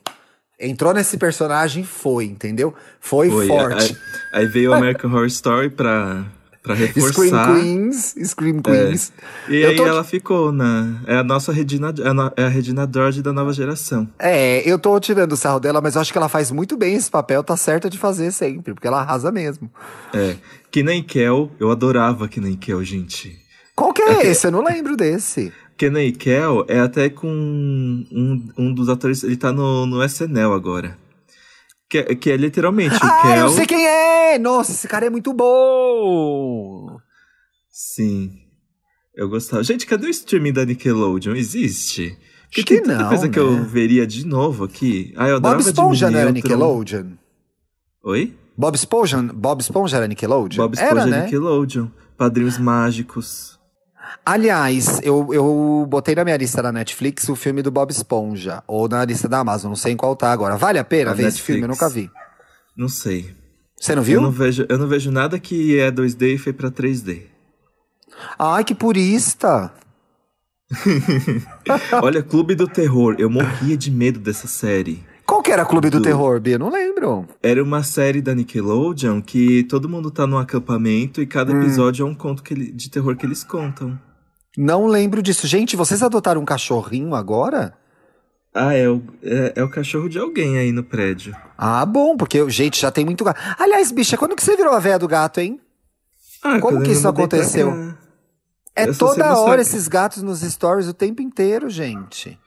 Entrou nesse personagem, foi, entendeu? Foi, Foi. forte. Aí, aí veio o American Horror Story pra, pra reforçar. Scream Queens, Scream Queens. E Eu aí tô- ela ficou na. É a nossa Regina. É é a Regina George da nova geração. É, eu tô tirando o sarro dela, mas eu acho que ela faz muito bem esse papel, tá certa de fazer sempre, porque ela arrasa mesmo. É. Que nem Kel, eu adorava Que nem Kel, gente. Qual que é esse? Eu não lembro desse. Kenny Kel é até com um, um dos atores. Ele tá no, no SNL agora. Que, é- que é literalmente o Ah, Kel. eu sei quem é! Nossa, esse cara é muito bom! Sim. Eu gostava. Gente, cadê o streaming da Nickelodeon? Existe? Porque Acho tem que tanta não, coisa que né? eu veria de novo aqui. Ah, eu Bob Esponja não era. Nickelodeon? Oi? Bob Esponja, Bob Esponja era Nickelodeon? Bob Esponja era, é né? Nickelodeon. Padrinhos Mágicos. Aliás, eu, eu botei na minha lista da Netflix o filme do Bob Esponja, ou na lista da Amazon, não sei em qual tá agora. Vale a pena A ver esse Netflix. filme? Eu nunca vi. Não sei. Você não Eu viu? não, vejo, eu não vejo nada que é 2D e foi pra 3D. Ai, que purista! [LAUGHS] Olha, Clube do Terror. Eu morria de medo dessa série. Qual que era Clube do Do- Terror, Bia? Não lembro. Era uma série da Nickelodeon que todo mundo tá num acampamento e cada Hum. episódio é um conto ele- de terror que eles contam. Não lembro disso. Gente, vocês adotaram um cachorrinho agora? Ah, é o, é, é o cachorro de alguém aí no prédio. Ah, bom, porque, gente, já tem muito gato. Aliás, bicha, quando que você virou a véia do gato, hein? Ah, Como que isso aconteceu? É Eu toda hora esses gatos nos stories o tempo inteiro, gente.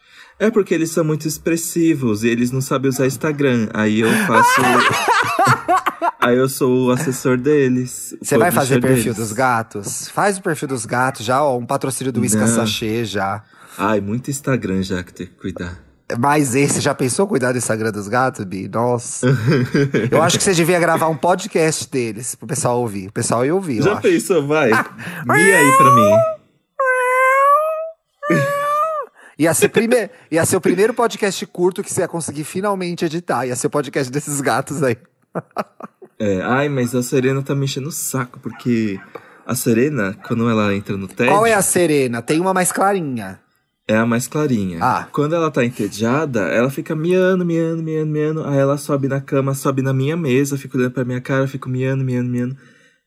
É porque eles são muito expressivos e eles não sabem usar Instagram. Aí eu faço. [LAUGHS] aí eu sou o assessor deles. Você vai fazer perfil deles. dos gatos? Faz o perfil dos gatos já, ó, um patrocínio do Whiskas Não. Sachê já. Ai, muito Instagram já que tem que cuidar. Mas esse, já pensou cuidar do Instagram dos gatos, Bi? Nossa. Eu acho que você devia gravar um podcast deles pro pessoal ouvir. O pessoal ia ouvir, eu já acho. pensou, vai? [LAUGHS] Mia aí pra mim. Ia ser, prime... ia ser o primeiro podcast curto que você ia conseguir finalmente editar. Ia ser o podcast desses gatos aí. É, ai, mas a Serena tá me enchendo o saco, porque a Serena, quando ela entra no TED, Qual é a Serena? Tem uma mais clarinha. é a mais clarinha. Ah. Quando ela tá entediada, ela fica miando, miando, miando, miando. Aí ela sobe na cama, sobe na minha mesa, fica olhando pra minha cara, fico miando, miando, miando.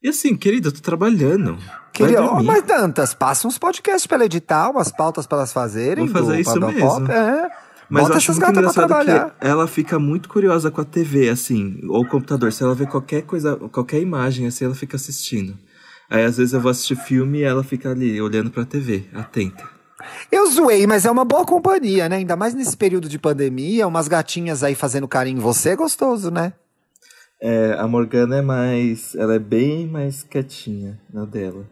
E assim, querida, eu tô trabalhando. Queria, Vai oh, mas Dantas, passa uns podcasts pra ela editar, umas pautas pra elas fazerem. Vou fazer isso mesmo. Pop, É. Mas Bota eu acho essas muito engraçado trabalhar. que ela fica muito curiosa com a TV, assim, ou o computador. Se ela vê qualquer coisa, qualquer imagem, assim, ela fica assistindo. Aí às vezes eu vou assistir filme e ela fica ali olhando pra TV, atenta. Eu zoei, mas é uma boa companhia, né? Ainda mais nesse período de pandemia, umas gatinhas aí fazendo carinho em você é gostoso, né? É, a Morgana é mais. Ela é bem mais quietinha na dela.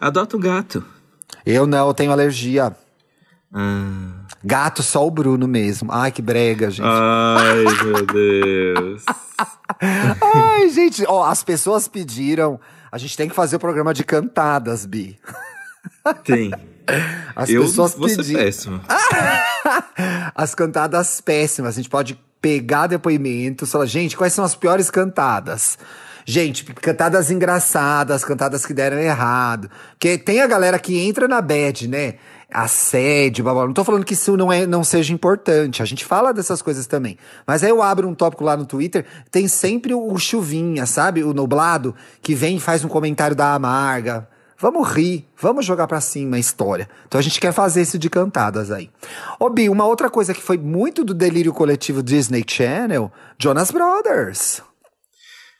Adota um gato. Eu não, eu tenho alergia. Ah. Gato, só o Bruno mesmo. Ai, que brega, gente. Ai, meu Deus. [LAUGHS] Ai, gente, ó, as pessoas pediram. A gente tem que fazer o programa de cantadas, Bi. Tem. As eu pessoas vou ser pediram. péssimo. [LAUGHS] As cantadas péssimas. A gente pode pegar depoimentos, falar, gente, quais são as piores cantadas? Gente, cantadas engraçadas, cantadas que deram errado. Porque tem a galera que entra na bad, né? Assédio, blá, blá. Não tô falando que isso não, é, não seja importante. A gente fala dessas coisas também. Mas aí eu abro um tópico lá no Twitter, tem sempre o chuvinha, sabe? O nublado, que vem e faz um comentário da amarga. Vamos rir, vamos jogar pra cima a história. Então a gente quer fazer isso de cantadas aí. Ô Bi, uma outra coisa que foi muito do delírio coletivo Disney Channel, Jonas Brothers.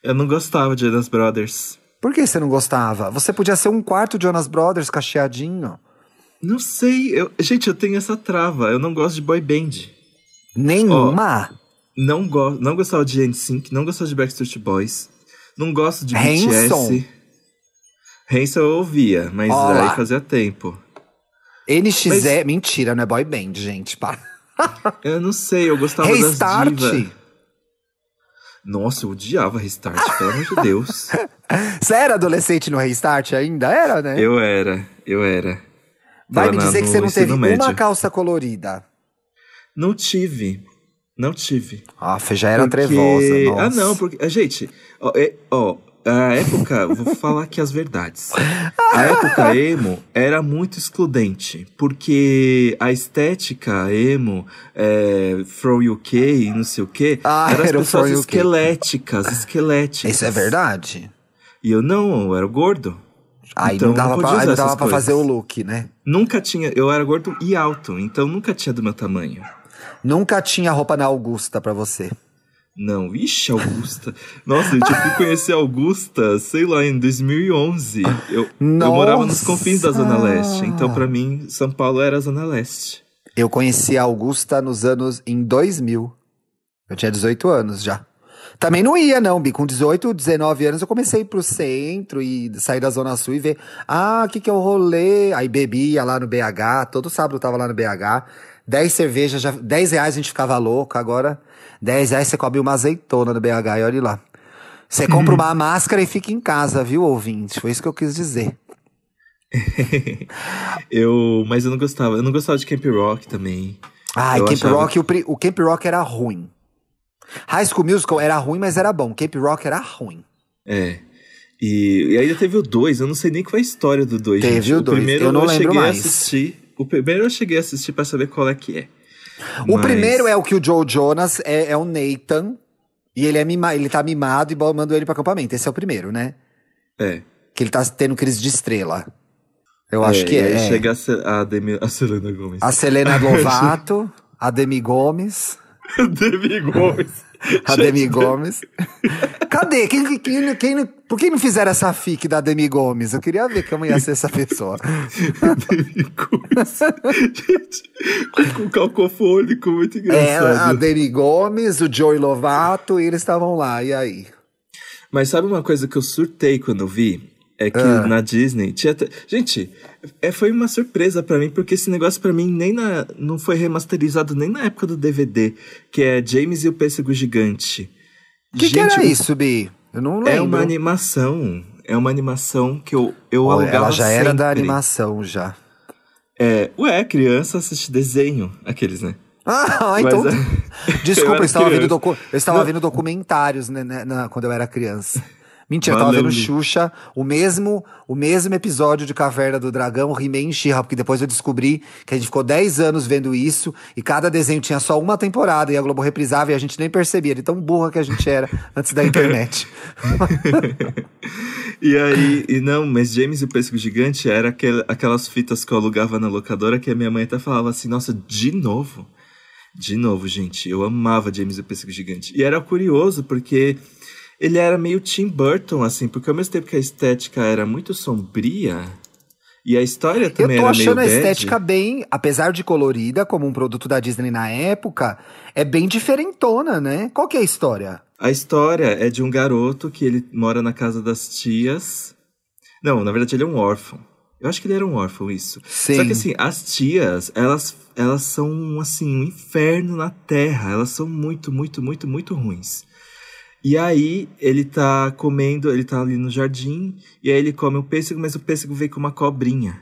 Eu não gostava de Jonas Brothers. Por que você não gostava? Você podia ser um quarto Jonas Brothers cacheadinho. Não sei. Eu... Gente, eu tenho essa trava. Eu não gosto de boy band. Nenhuma. Não, go... não gostava de NSYNC, não gostava de Backstreet Boys. Não gosto de Hanson. BTS. Hanson eu ouvia, mas Ó lá. aí fazia tempo. NX Mas- é. Mentira, não é boy band, gente. Para. [LAUGHS] Eu não sei, eu gostava das Restart. divas. Nossa, eu odiava Restart, pelo amor de Deus. [LAUGHS] Você era adolescente no Restart ainda? Era, né? Eu era, eu era. Vai Tava me na- dizer que no você não teve médio. uma calça colorida. Não tive. Não tive. Ah, já era Porque- trevosa. Nossa. Ah, não, porque. Gente, ó, é- ó, a época, vou falar aqui as verdades. A época emo era muito excludente, porque a estética emo, é, from UK, não sei o quê, Ah, eram era pessoas esqueléticas, esqueléticas. Isso é verdade? E eu não, eu era gordo. Aí Então, não dava, não pra, aí não dava pra fazer o look, né? Nunca tinha, eu era gordo e alto, então nunca tinha do meu tamanho. Nunca tinha roupa na Augusta pra você. Não, ixi, Augusta. Nossa, gente, eu fui conhecer Augusta, sei lá, em 2011. Eu, eu morava nos confins da Zona Leste, então pra mim, São Paulo era a Zona Leste. Eu conheci a Augusta nos anos em 2000. Eu tinha 18 anos já. Também não ia, não, Bi. Com 18, 19 anos, eu comecei a ir pro centro e sair da Zona Sul e ver. Ah, o que, que é o rolê? Aí bebia lá no BH, todo sábado eu tava lá no BH. 10 cervejas, já, 10 reais a gente ficava louco. Agora, 10 reais você come uma azeitona no BH e olha lá. Você compra uma [LAUGHS] máscara e fica em casa, viu, ouvinte? Foi isso que eu quis dizer. [LAUGHS] Eu, mas eu não gostava. Eu não gostava de Camp Rock também. Eu Camp achava- Rock, o, o Camp Rock era ruim. High School Musical era ruim, mas era bom. Camp Rock era ruim. É. E, e ainda teve o 2, eu não sei nem qual é a história do 2. Teve gente. o dois, primeiro eu não eu lembro cheguei mais. a assistir. O primeiro eu cheguei a assistir pra saber qual é que é. O Mas- primeiro é o que o Joe Jonas é, é o Nathan. E ele, é mima, ele tá mimado e mandou ele pro acampamento. Esse é o primeiro, né? É. Que ele tá tendo crise de estrela. Eu acho que é. é. chega a, a, Demi, a Selena Gomes. A Selena [LAUGHS] Lovato, a Demi Gomes. [LAUGHS] Demi Gomes. [LAUGHS] A Demi Gomes. Cadê? Quem, quem, quem, por que não fizeram essa fic da Demi Gomes? Eu queria ver como ia ser essa pessoa. Demi Gomes. Gente, com calcofônico, muito É, engraçado. a Demi Gomes, o Joey Lovato, e eles estavam lá. E aí? Mas sabe uma coisa que eu surtei quando eu vi? É que Ah. na Disney tinha. Gente, é, foi uma surpresa pra mim, porque esse negócio pra mim nem na, não foi remasterizado nem na época do DVD, que é James e o Pêssego Gigante. O que, que era isso, Bi? Eu não lembro. É uma animação. É uma animação que eu, eu Olha, alugava ela já era da sempre. animação, já. É, ué, criança assiste desenho, aqueles, né? Ah, [LAUGHS] Mas, então. é, Desculpa, [LAUGHS] eu eu, estava, vendo docu... eu estava Não. vendo documentários né, né, na- quando eu era criança. Mentira, Valeu, tava vendo Xuxa, o mesmo, o mesmo episódio de Caverna do Dragão, He-Man e she porque depois eu descobri que a gente ficou 10 anos vendo isso e cada desenho tinha só uma temporada e a Globo reprisava e a gente nem percebia, de tão burra que a gente era [LAUGHS] antes da internet. [LAUGHS] e aí, e não, mas James e o Pêssego Gigante era aquel, aquelas fitas que eu alugava na locadora que a minha mãe até falava assim, nossa, de novo? De novo, gente, eu amava James e o Pêssego Gigante. E era curioso porque ele era meio Tim Burton, assim, porque ao mesmo tempo que a estética era muito sombria, e a história também era meio Eu tô achando a estética bem, apesar de colorida, como um produto da Disney na época, é bem diferentona, né? Qual que é a história? A história é de um garoto que ele mora na casa das tias. Não, na verdade ele é um órfão. Eu acho que ele era um órfão, isso. Sim. Só que assim, as tias, elas, elas são assim, um inferno na terra. Elas são muito, muito, muito, muito ruins. E aí ele tá comendo, ele tá ali no jardim, e aí ele come o pêssego, mas o pêssego veio com uma cobrinha.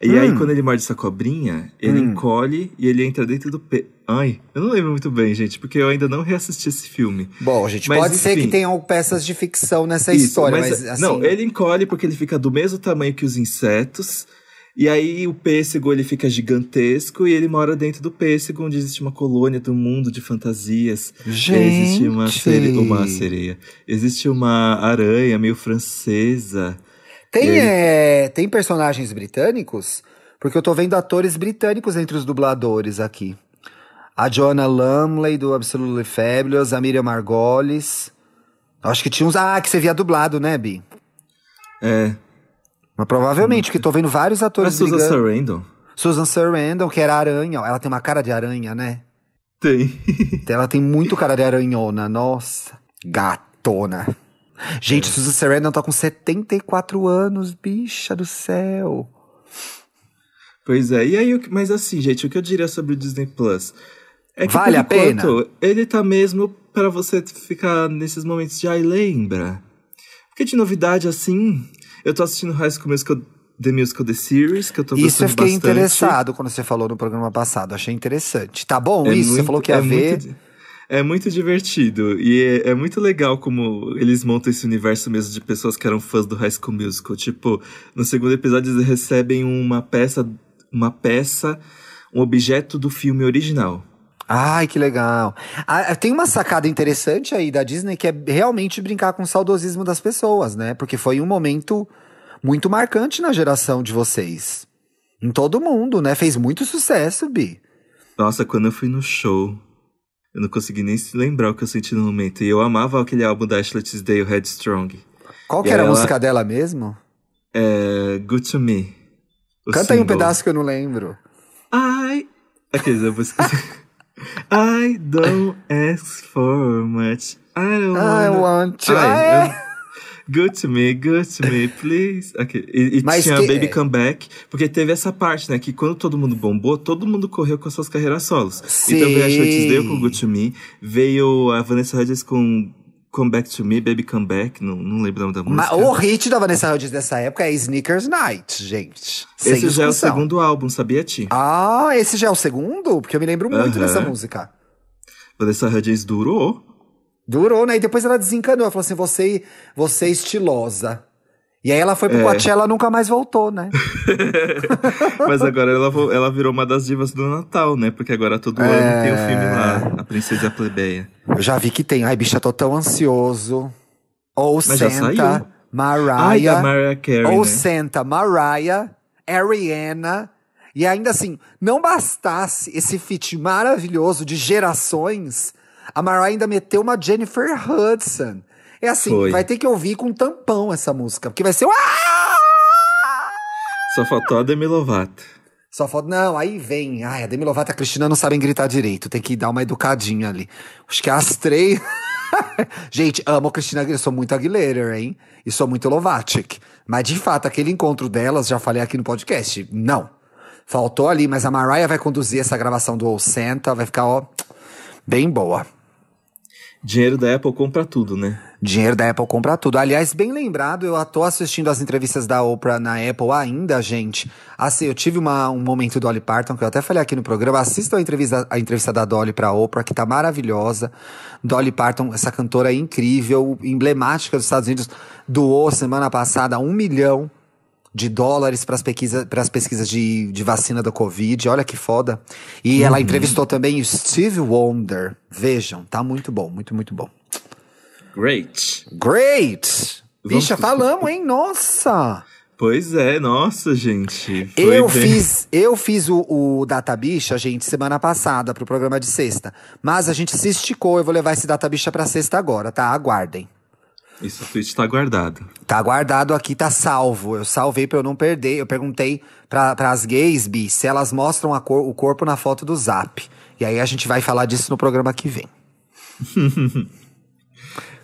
E hum. aí, quando ele morde essa cobrinha, ele hum. encolhe e ele entra dentro do pe... Ai, eu não lembro muito bem, gente, porque eu ainda não reassisti esse filme. Bom, gente, mas, pode enfim, ser que tenham peças de ficção nessa isso, história, mas, mas assim... Não, ele encolhe porque ele fica do mesmo tamanho que os insetos. E aí o pêssego ele fica gigantesco e ele mora dentro do pêssego, onde existe uma colônia do mundo de fantasias. Gente. Existe uma sereia, uma sereia. Existe uma aranha meio francesa. Tem, ele... é, tem personagens britânicos? Porque eu tô vendo atores britânicos entre os dubladores aqui. A Joanna Lumley, do Absolutely Fabulous, a Miriam Margolis. Acho que tinha uns... Ah, que você via dublado, né, Bi? É, mas provavelmente, que tô vendo vários atores. Mas Susan Sarandon. Susan Sarandon, que era aranha. Ela tem uma cara de aranha, né? Tem. ela tem muito cara de aranhona. Nossa. Gatona. Gente, é. Susan Sarandon tá com 74 anos, bicha do céu. Pois é. E aí, mas assim, gente, o que eu diria sobre o Disney Plus? É que vale a pena. Ele tá mesmo para você ficar nesses momentos de ai, lembra. Porque de novidade assim, eu tô assistindo High School Musical, The Musical The Series, que eu tô gostando Isso eu fiquei bastante. interessado quando você falou no programa passado. Achei interessante. Tá bom é isso? Muito, você falou que ia é ver. Muito, é muito divertido. E é, é, muito legal como eles montam esse universo mesmo de pessoas que eram fãs do High School Musical. Tipo, no segundo episódio eles recebem uma peça, uma peça, um objeto do filme original. Ai, que legal. Ah, tem uma sacada interessante aí da Disney que é realmente brincar com o saudosismo das pessoas, né? Porque foi um momento muito marcante na geração de vocês. Em todo mundo, né? Fez muito sucesso, Bi. Nossa, quando eu fui no show, eu não consegui nem se lembrar o que eu senti no momento. E eu amava aquele álbum da Ashley Tisdale, Headstrong. Qual que era ela... a música dela mesmo? É. Good to Me. Canta single. aí um pedaço que eu não lembro. Ai. Aqueles, eu vou esquecer. [LAUGHS] I don't ask for much. I don't I want to. Ai, Good to me, good to me, please. Okay. E, e tinha que... Baby Come Back, porque teve essa parte, né? Que quando todo mundo bombou, todo mundo correu com suas carreiras solos. Sim. Então veio a Shorts Dale com Good to Me, veio a Vanessa Hudgens com Come Back to Me, Baby Come Back, não, não lembro o nome da música. Mas o hit da Vanessa Hudgens dessa época é Sneakers Night, gente. Sem esse discussão. já é o segundo álbum, sabia, Ti? Ah, esse já é o segundo? Porque eu me lembro muito uh -huh. dessa música. Vanessa Hudgens durou. Durou, né? E depois ela desencanou. Ela falou assim: você, você é estilosa. E aí ela foi pro é. Coachella e nunca mais voltou, né? [LAUGHS] Mas agora ela, ela virou uma das divas do Natal, né? Porque agora todo é... ano tem o um filme lá, A Princesa Plebeia. Eu já vi que tem. Ai, bicha, tô tão ansioso. Ou Mas Santa, Mariah. Ai, Mariah Carey, Ou né? Santa, Mariah, Ariana. E ainda assim, não bastasse esse feat maravilhoso de gerações, a Mariah ainda meteu uma Jennifer Hudson. É assim, Foi. vai ter que ouvir com tampão essa música, porque vai ser. Só faltou a Demi Lovato. Só falta. Não, aí vem. Ai, a Demi Lovato e a Cristina não sabem gritar direito. Tem que dar uma educadinha ali. Acho que as três. [LAUGHS] Gente, amo a Cristina Aguilera. Sou muito Aguilera, hein? E sou muito Lovatic. Mas de fato, aquele encontro delas, já falei aqui no podcast. Não. Faltou ali, mas a Mariah vai conduzir essa gravação do Old Santa. Vai ficar, ó, bem boa. Dinheiro da Apple compra tudo, né? Dinheiro da Apple compra tudo. Aliás, bem lembrado, eu tô assistindo as entrevistas da Oprah na Apple ainda, gente. Assim, eu tive uma, um momento do Dolly Parton, que eu até falei aqui no programa. Assistam a entrevista, a entrevista da Dolly pra Oprah, que tá maravilhosa. Dolly Parton, essa cantora incrível, emblemática dos Estados Unidos, doou semana passada um milhão de dólares para as pesquisas, pesquisas de, de vacina da Covid. Olha que foda. E uhum. ela entrevistou também o Steve Wonder. Vejam, tá muito bom, muito, muito bom. Great. Great! Bicha, falamos, hein? Nossa! Pois é, nossa, gente. eu bem... fiz, eu fiz o, o Data Bicha, gente, semana passada pro programa de sexta. Mas a gente se esticou, eu vou levar esse Data Bicha pra sexta agora, tá? Aguardem. Esse tweet tá guardado. Tá guardado aqui, tá salvo. Eu salvei pra eu não perder. Eu perguntei pra, pras gays, Bi, se elas mostram cor, o corpo na foto do zap. E aí a gente vai falar disso no programa que vem. [LAUGHS]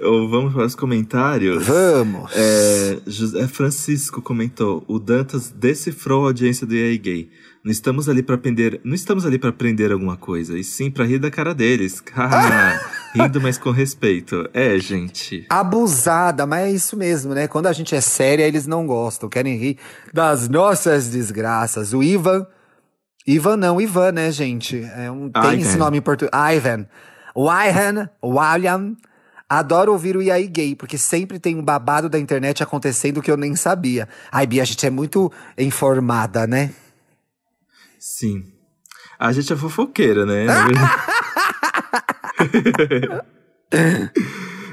Vamos para os comentários? Vamos! É, José Francisco comentou: o Dantas decifrou a audiência do EA Gay. Não estamos ali para aprender, não estamos ali para aprender alguma coisa, e sim para rir da cara deles. [LAUGHS] Rindo, mas com respeito. É, gente. Abusada, mas é isso mesmo, né? Quando a gente é séria, eles não gostam, querem rir das nossas desgraças. O Ivan, Ivan não, Ivan, né, gente? É um, tem Ivan. esse nome em português. Ivan. O Ivan, o William Adoro ouvir o IAI gay, porque sempre tem um babado da internet acontecendo que eu nem sabia. Ai, Bia, a gente é muito informada, né? Sim. A gente é fofoqueira, né? [LAUGHS]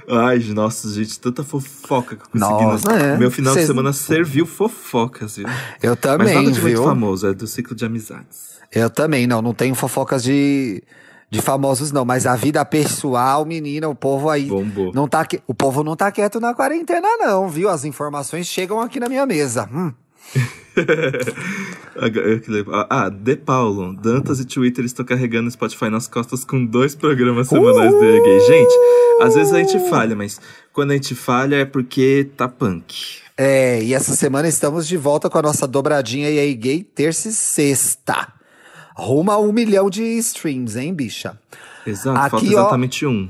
Ai, nossa, gente, tanta fofoca que eu consegui. Nossa, é. Meu final Cês... de semana serviu fofocas, viu? Eu também, Mas nada de viu? muito famoso, é do ciclo de amizades. Eu também, não, não tenho fofocas de de famosos não, mas a vida pessoal, menina, o povo aí Bombou. não tá o povo não tá quieto na quarentena não, viu? As informações chegam aqui na minha mesa. Hum. [LAUGHS] ah, De Paulo, Dantas e Twitter estão carregando o Spotify nas costas com dois programas semanais uh! de gay. Gente, às vezes a gente falha, mas quando a gente falha é porque tá punk. É, e essa semana estamos de volta com a nossa dobradinha e aí gay terça e sexta. Rumo a um milhão de streams, hein, bicha? Exato, aqui, falta exatamente ó, um.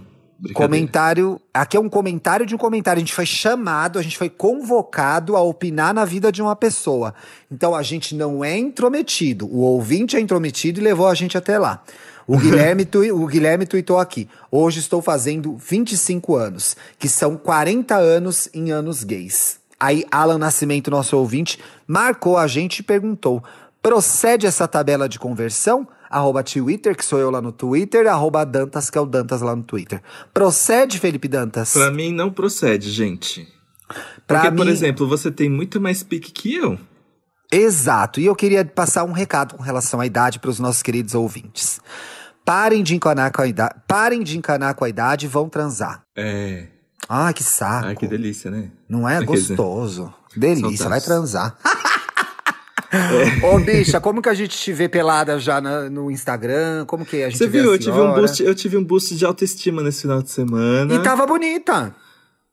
Comentário. Aqui é um comentário de um comentário. A gente foi chamado, a gente foi convocado a opinar na vida de uma pessoa. Então a gente não é intrometido. O ouvinte é intrometido e levou a gente até lá. O [LAUGHS] Guilherme, tu, o Guilherme tweetou aqui. Hoje estou fazendo 25 anos, que são 40 anos em anos gays. Aí Alan Nascimento, nosso ouvinte, marcou a gente e perguntou: Procede essa tabela de conversão? Arroba Twitter, que sou eu lá no Twitter, arroba Dantas, que é o Dantas lá no Twitter. Procede, Felipe Dantas? Pra mim não procede, gente. Pra Porque, mim... por exemplo, você tem muito mais pique que eu. Exato. E eu queria passar um recado com relação à idade para os nossos queridos ouvintes. Parem de encanar com a idade. Parem de encanar com a idade e vão transar. É. Ai, que saco. Ai, que delícia, né? Não é gostoso. Delícia, vai transar. [LAUGHS] É. [LAUGHS] Ô, bicha, como que a gente te vê pelada já na, no Instagram? Como que a gente Você viu, eu tive, um boost, eu tive um boost de autoestima nesse final de semana. E tava bonita.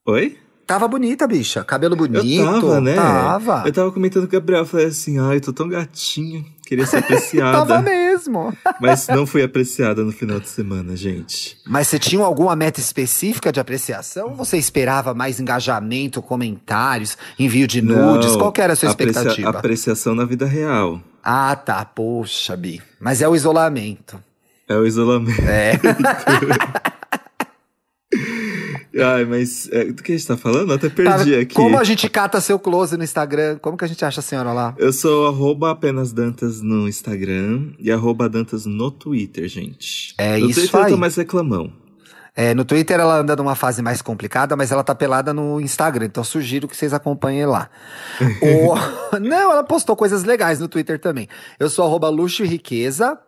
Oi? Tava bonita, bicha. Cabelo bonito. Eu tava, né? Tava. Eu tava comentando com o Gabriel, falei assim, ai, tô tão gatinha. Queria ser [LAUGHS] apreciada. Tava mesmo. [LAUGHS] Mas não fui apreciada no final de semana, gente. Mas você tinha alguma meta específica de apreciação? Ou você esperava mais engajamento, comentários, envio de nudes? Não, Qual era a sua expectativa? Aprecia apreciação na vida real. Ah, tá. Poxa, Bi. Mas é o isolamento. É o isolamento. É. [LAUGHS] [LAUGHS] Ai, mas é, do que a gente tá falando? Eu até perdi tá, aqui. Como a gente cata seu close no Instagram? Como que a gente acha a senhora lá? Eu sou arroba apenas Dantas no Instagram e arroba Dantas no Twitter, gente. É no isso Twitter aí. eu tô mais reclamão. É, no Twitter ela anda numa fase mais complicada, mas ela tá pelada no Instagram, então sugiro que vocês acompanhem lá. o... [LAUGHS] Não, ela postou coisas legais no Twitter também. Eu sou arroba luxo e riqueza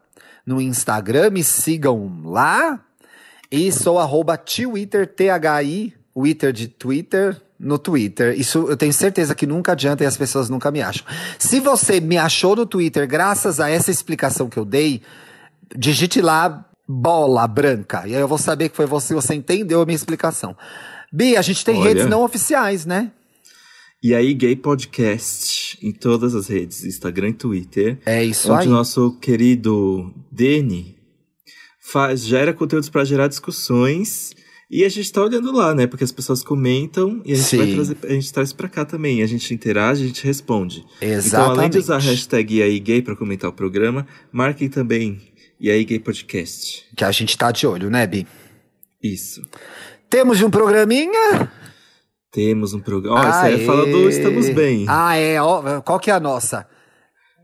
no Instagram, me sigam lá. E sou arroba Twitter, T-H-I, Twitter de Twitter, no Twitter. Isso eu tenho certeza que nunca adianta e as pessoas nunca me acham. Se você me achou no Twitter graças a essa explicação que eu dei, digite lá bola branca. E aí eu vou saber que foi você, você entendeu a minha explicação. Bi, a gente tem Olha. redes não oficiais, né? E aí, Gay Podcast em todas as redes, Instagram e Twitter. É isso onde aí. o nosso querido Deni faz, gera conteúdos para gerar discussões E a gente tá olhando lá, né? Porque as pessoas comentam e a gente vai trazer, a gente traz pra cá também. A gente interage, a gente responde. Exatamente. Então, além de usar a hashtag e aí gay pra comentar o programa, marquem também e aí gay podcast. Que a gente tá de olho, né, Bi? Isso. Temos um programinha? Temos um programa. Ó, isso aí fala do Estamos Bem. Ah, é. Ó, qual que é a nossa?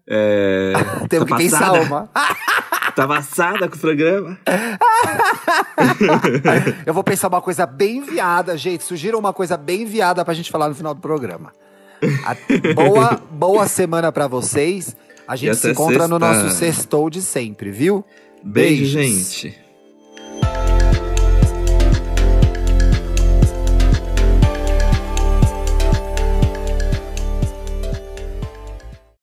É. [LAUGHS] Temos que pensar passada? uma. [LAUGHS] Tá passada com o programa? [LAUGHS] Eu vou pensar uma coisa bem viada, gente. Sugiram uma coisa bem viada pra gente falar no final do programa. A- boa, boa semana pra vocês. A gente se encontra no sexta. nosso sextou de sempre, viu? Beijo, Beijos. gente.